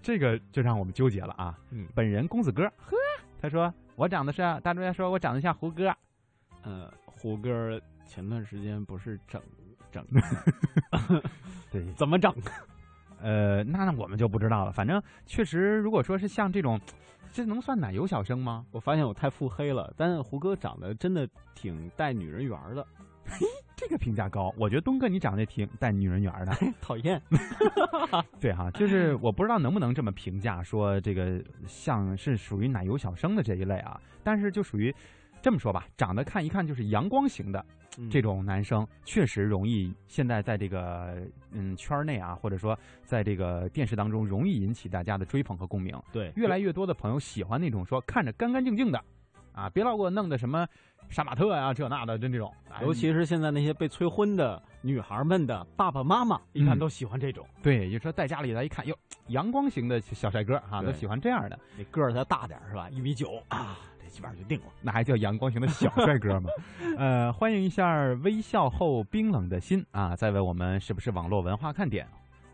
这个就让我们纠结了啊。嗯，本人公子哥，呵，他说我长得是大家说我长得像胡歌，呃，胡歌前段时间不是整整，对，怎么整？呃，那那我们就不知道了。反正确实，如果说是像这种，这能算奶油小生吗？我发现我太腹黑了，但胡歌长得真的挺带女人缘的。嘿，这个评价高。我觉得东哥你长得也挺带女人缘的。讨厌。对哈，就是我不知道能不能这么评价，说这个像是属于奶油小生的这一类啊。但是就属于这么说吧，长得看一看就是阳光型的。这种男生确实容易，现在在这个嗯圈内啊，或者说在这个电视当中，容易引起大家的追捧和共鸣。对，越来越多的朋友喜欢那种说看着干干净净的，啊，别老给我弄的什么杀马特呀、这那的，就这种。哎尤其是现在那些被催婚的女孩们的爸爸妈妈，一般嗯都喜欢这种。对，就说在家里来一看，哟，阳光型的小帅哥哈、对都喜欢这样的。你个儿再大点是吧？一米九啊，这基本上就定了。那还叫阳光型的小帅哥吗？呃，欢迎一下微笑后冰冷的心啊，再问我们是不是网络文化看点。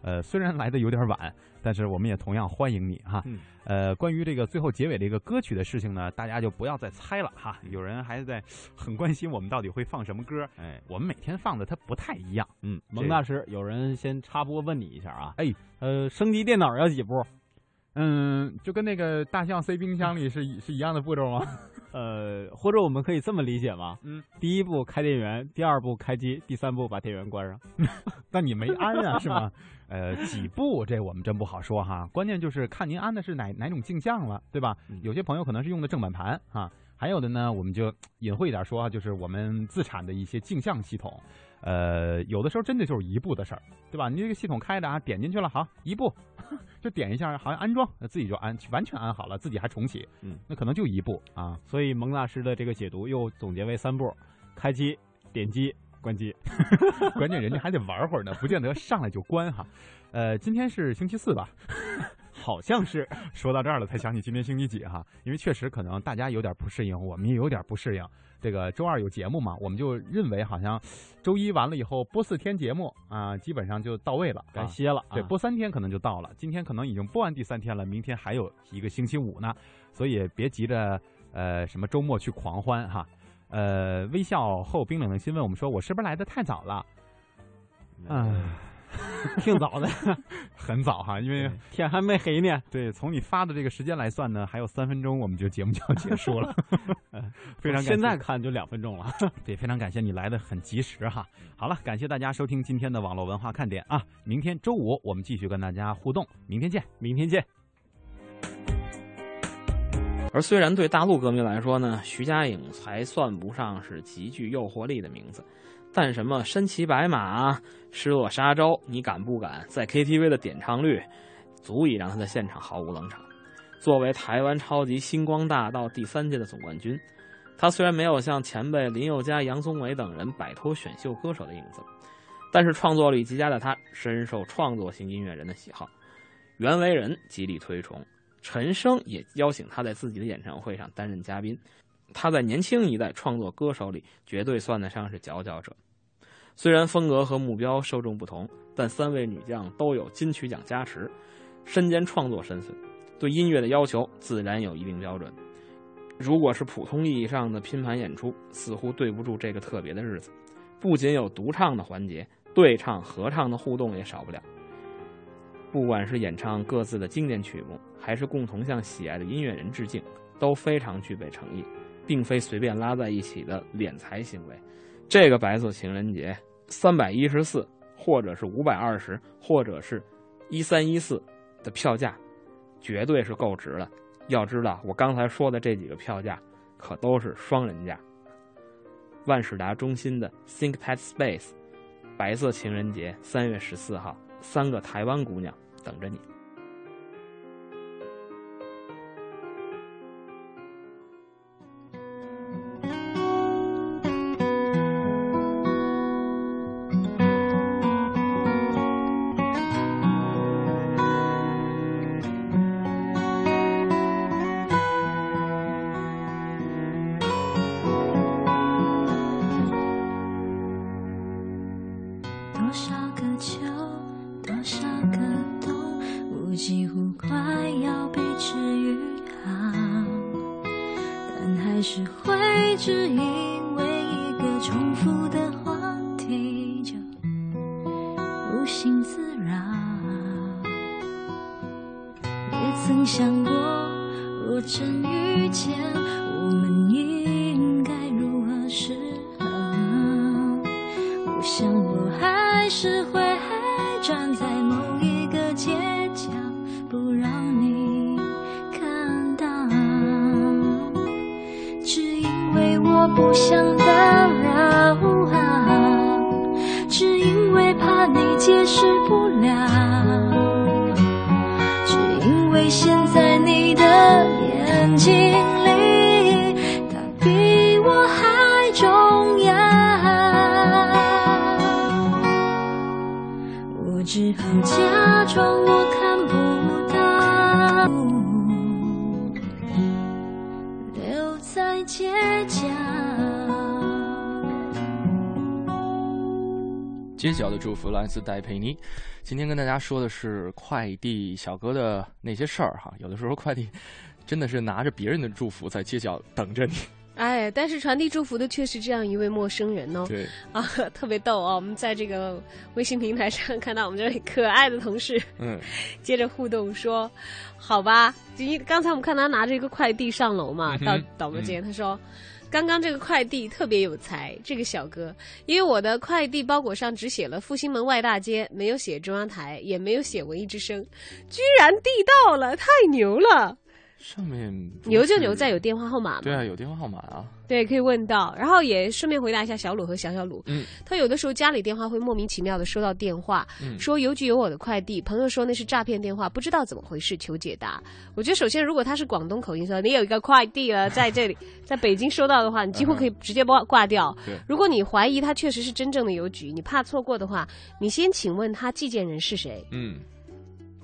呃，虽然来的有点晚，但是我们也同样欢迎你哈。嗯呃，关于这个最后结尾这个歌曲的事情呢，大家就不要再猜了哈。有人还在很关心我们到底会放什么歌。哎，我们每天放的它不太一样。嗯，蒙大师，有人先插播问你一下啊。哎，呃，升级电脑要几步？嗯，就跟那个大象塞冰箱里是一是一样的步骤吗？呃，或者我们可以这么理解吗？嗯，第一步开电源，第二步开机，第三步把电源关上。那你没安啊，是吗？呃，几步这我们真不好说哈，关键就是看您安的是哪哪种镜像了，对吧？有些朋友可能是用的正版盘哈，还有的呢，我们就隐晦一点说啊，就是我们自产的一些镜像系统，呃，有的时候真的就是一步的事儿，对吧？你这个系统开着啊，点进去了，好，一步 就点一下，好像安装，那自己就安，完全安好了，自己还重启，嗯，那可能就一步啊。所以蒙大师的这个解读又总结为三步：开机、点击、关机。关键人家还得玩会儿呢，不见得上来就关哈。呃，今天是星期四吧？好像是。说到这儿了，才想起今天星期几哈，因为确实可能大家有点不适应，我们也有点不适应。这个周二有节目嘛，我们就认为好像周一完了以后播四天节目啊，基本上就到位了，该啊歇了啊对，播三天可能就到了。今天可能已经播完第三天了，明天还有一个星期五呢，所以别急着呃什么周末去狂欢哈。呃，微笑后冰冷的心问我们说，我是不是来的太早了？嗯，挺早的，很早哈，因为天还没黑呢。对，从你发的这个时间来算呢，还有三分钟，我们就节目就要结束了。非常感谢现在看就两分钟了。对，非常感谢你来的很及时哈。好了，感谢大家收听今天的网络文化看点啊！明天周五我们继续跟大家互动，明天见，明天见。而虽然对大陆歌迷来说呢，徐佳莹才算不上是极具诱惑力的名字，但什么身骑白马、失落沙洲，你敢不敢？在 KTV 的点唱率，足以让他在现场毫无冷场。作为台湾超级星光大道第三届的总冠军，他虽然没有像前辈林宥嘉、杨宗纬等人摆脱选秀歌手的影子，但是创作力极佳的他深受创作型音乐人的喜好，袁惟仁极力推崇。陈升也邀请他在自己的演唱会上担任嘉宾。他在年轻一代创作歌手里绝对算得上是佼佼者。虽然风格和目标受众不同，但三位女将都有金曲奖加持，身兼创作身份，对音乐的要求自然有一定标准。如果是普通意义上的拼盘演出，似乎对不住这个特别的日子。不仅有独唱的环节，对唱、合唱的互动也少不了。不管是演唱各自的经典曲目，还是共同向喜爱的音乐人致敬，都非常具备诚意，并非随便拉在一起的敛财行为。这个白色情人节，三百一十四，或者是五百二十，或者是一三一四的票价，绝对是够值了。要知道，我刚才说的这几个票价，可都是双人价。万事达中心的 ThinkPad Space，白色情人节，三月十四号，三个台湾姑娘等着你。若真遇见，我们应该如何是好？我想我还是会站在某一个街角，不让你看到，只因为我不想假装我看不到，留在街角。街角的祝福来自戴佩妮。今天跟大家说的是快递小哥的那些事儿哈。有的时候快递真的是拿着别人的祝福在街角等着你。哎，但是传递祝福的却是这样一位陌生人哦。对啊，特别逗哦。我们在这个微信平台上看到我们这位可爱的同事，嗯，接着互动说：“好吧，因为刚才我们看他拿着一个快递上楼嘛，到导播间，他说。”刚刚这个快递特别有才，这个小哥，因为我的快递包裹上只写了复兴门外大街，没有写中央台，也没有写文艺之声，居然递到了，太牛了！上面不牛就是牛在有电话号码嘛，对啊，有电话号码啊。对，可以问到。然后也顺便回答一下小鲁和小小鲁，嗯，他有的时候家里电话会莫名其妙的收到电话，嗯说邮局有我的快递，朋友说那是诈骗电话，不知道怎么回事，求解答。我觉得首先，如果他是广东口音说你有一个快递了，在这里，在北京收到的话，你几乎可以直接挂挂掉。对如果你怀疑他确实是真正的邮局，你怕错过的话，你先请问他寄件人是谁。嗯，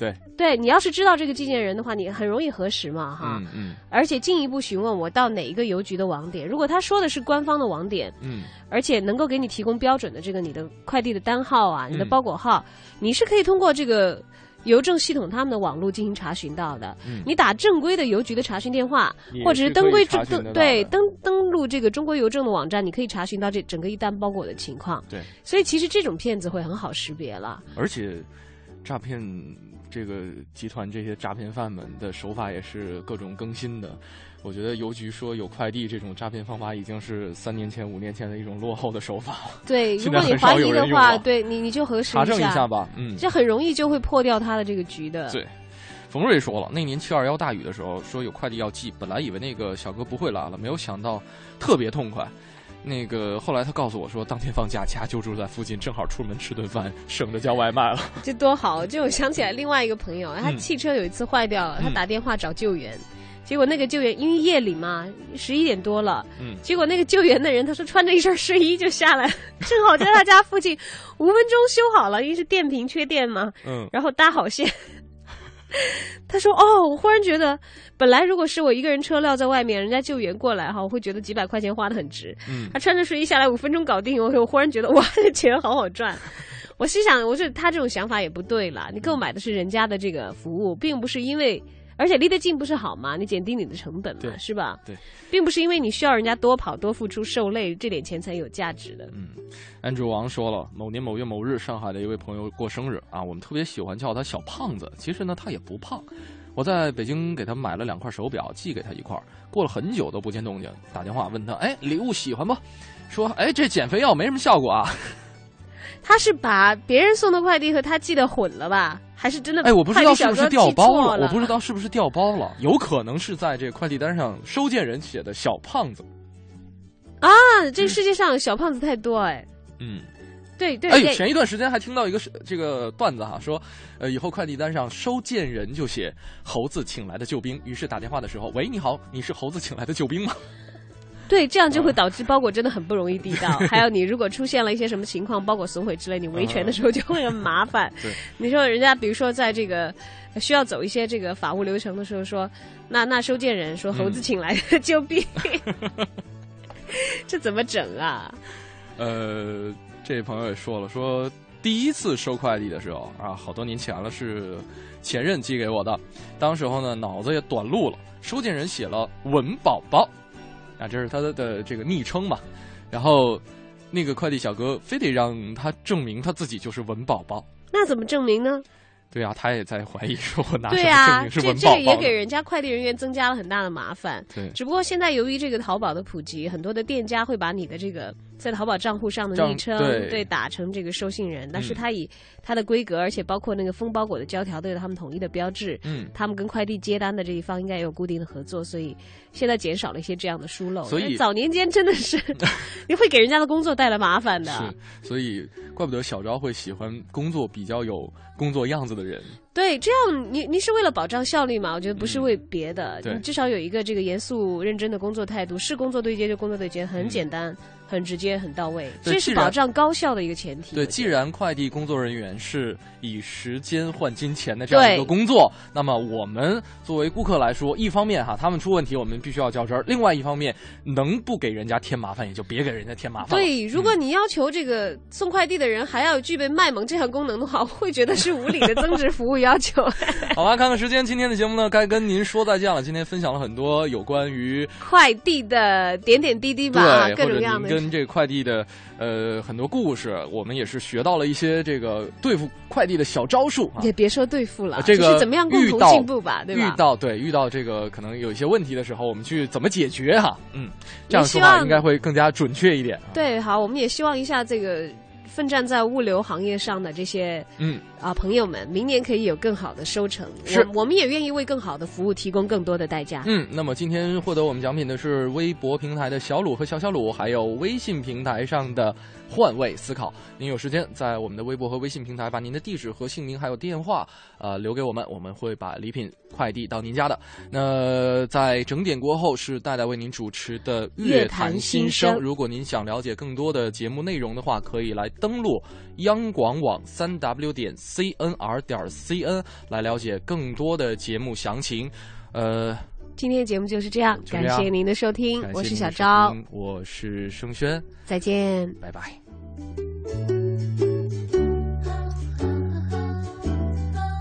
对，对你要是知道这个寄件人的话，你很容易核实嘛，哈。嗯嗯而且进一步询问我到哪一个邮局的网点，如果他说的是官方的网点，嗯，而且能够给你提供标准的这个你的快递的单号啊，你的嗯包裹号，你是可以通过这个邮政系统他们的网络进行查询到的。嗯你打正规的邮局的查询电话，或者是登规登对登登录这个中国邮政的网站，你可以查询到这整个一单包裹的情况。对，所以其实这种骗子会很好识别了。而且诈骗这个集团这些诈骗犯们的手法也是各种更新的。我觉得邮局说有快递这种诈骗方法已经是三年前、五年前的一种落后的手法 了。对，如果你怀疑的话，对你你就核实查证一下下吧嗯这很容易就会破掉他的这个局的。对，冯瑞说了，那年七二幺大雨的时候，说有快递要寄，本来以为那个小哥不会来了，没有想到特别痛快。那个后来他告诉我说，当天放假，家就住在附近，正好出门吃顿饭，省着叫外卖了。这多好！就我想起来另外一个朋友，他嗯汽车有一次坏掉了，他嗯打电话找救援，结果那个救援因为夜里嘛，十一点多了，嗯结果那个救援的人他说穿着一身睡衣就下来，正好在他家附近，五分钟修好了，因为是电瓶缺电嘛，嗯然后搭好线。他说：“哦，我忽然觉得，本来如果是我一个人车撂在外面，人家救援过来哈，我会觉得几百块钱花的很值。嗯他穿着睡衣下来五分钟搞定，我我忽然觉得哇，这钱好好赚。我心想，我觉得他这种想法也不对了。你购买的是人家的这个服务，并不是因为，而且离得近不是好吗？你减低你的成本嘛，是吧？对，并不是因为你需要人家多跑多付出受累，这点钱才有价值的。嗯，Andrew 王说了，某年某月某日，上海的一位朋友过生日啊，我们特别喜欢叫他小胖子，其实呢他也不胖。我在北京给他买了两块手表，寄给他一块儿，过了很久都不见动静，打电话问他，哎，礼物喜欢不？说，哎，这减肥药没什么效果啊。他是把别人送的快递和他寄的混了吧？还是真的？哎，我不知道是不是掉包了，我不知道是不是掉包了，有可能是在这个快递单上收件人写的小胖子。啊，这世界上小胖子太多哎。嗯。对对，哎，前一段时间还听到一个是这个段子哈，说，呃，以后快递单上收件人就写“猴子请来的救兵”，于是打电话的时候，喂，你好，你是猴子请来的救兵吗？对，这样就会导致包裹真的很不容易递到。还有，你如果出现了一些什么情况，包裹损毁之类，你维权的时候就会很麻烦。对，你说人家比如说在这个需要走一些这个法务流程的时候，说那那收件人说猴子请来的救兵，这怎么整啊？呃，这位朋友也说了，说第一次收快递的时候啊，好多年前了，是前任寄给我的。当时候呢，脑子也短路了，收件人写了“文宝宝”，啊，这是他的的这个昵称嘛。然后那个快递小哥非得让他证明他自己就是文宝宝。那怎么证明呢？对啊，他也在怀疑说我拿什么对啊，证明是这文宝宝啊。这个也给人家快递人员增加了很大的麻烦。对只不过现在由于这个淘宝的普及，很多的店家会把你的这个在淘宝账户上的昵称对打成这个收信人，但是嗯它以它的规格，而且包括那个封包裹的胶条都有他们统一的标志。嗯他们跟快递接单的这一方应该也有固定的合作，所以现在减少了一些这样的疏漏。所以早年间真的是 你会给人家的工作带来麻烦的。是，所以怪不得小昭会喜欢工作比较有工作样子的人。对，这样你你是为了保障效率嘛？我觉得不是为别的，嗯你至少有一个这个严肃认真的工作态度，是工作对接就工作对接，很简单、很直接、很到位，这是保障高效的一个前提。对，既然快递工作人员是以时间换金钱的这样一个工作，那么我们作为顾客来说，一方面哈，他们出问题我们必须要较真儿；另外一方面，能不给人家添麻烦也就别给人家添麻烦了。对，如果你要求这个送快递的人还要具备卖萌这项功能的话，我会觉得是无理的增值服务要求。好吧，看看时间，今天的节目呢，该跟您说再见了。今天分享了很多有关于快递的点点滴滴吧，各种各样的。跟这个快递的呃很多故事，我们也是学到了一些这个对付快递的小招数啊。也别说对付了，呃这个是怎么样共同进步吧，对吧？遇到对遇到这个可能有一些问题的时候，我们去怎么解决哈？嗯，这样说话应该会更加准确一点。对，好，我们也希望一下这个奋战在物流行业上的这些嗯啊朋友们，明年可以有更好的收成。是我我们也愿意为更好的服务提供更多的代价。嗯，那么今天获得我们奖品的是微博平台的小鲁和小小鲁，还有微信平台上的换位思考。您有时间在我们的微博和微信平台把您的地址和姓名还有电话呃留给我们，我们会把礼品快递到您家的。那在整点过后是戴戴为您主持的乐坛坛新新声如果您想了解更多的节目内容的话，可以来登录央广网三 w 点 cnr 点 cn 来了解更多的节目详情。呃，今天的节目就是这样，这样感谢您的收听，我是小昭，我是盛轩，再见。拜拜。Thank you.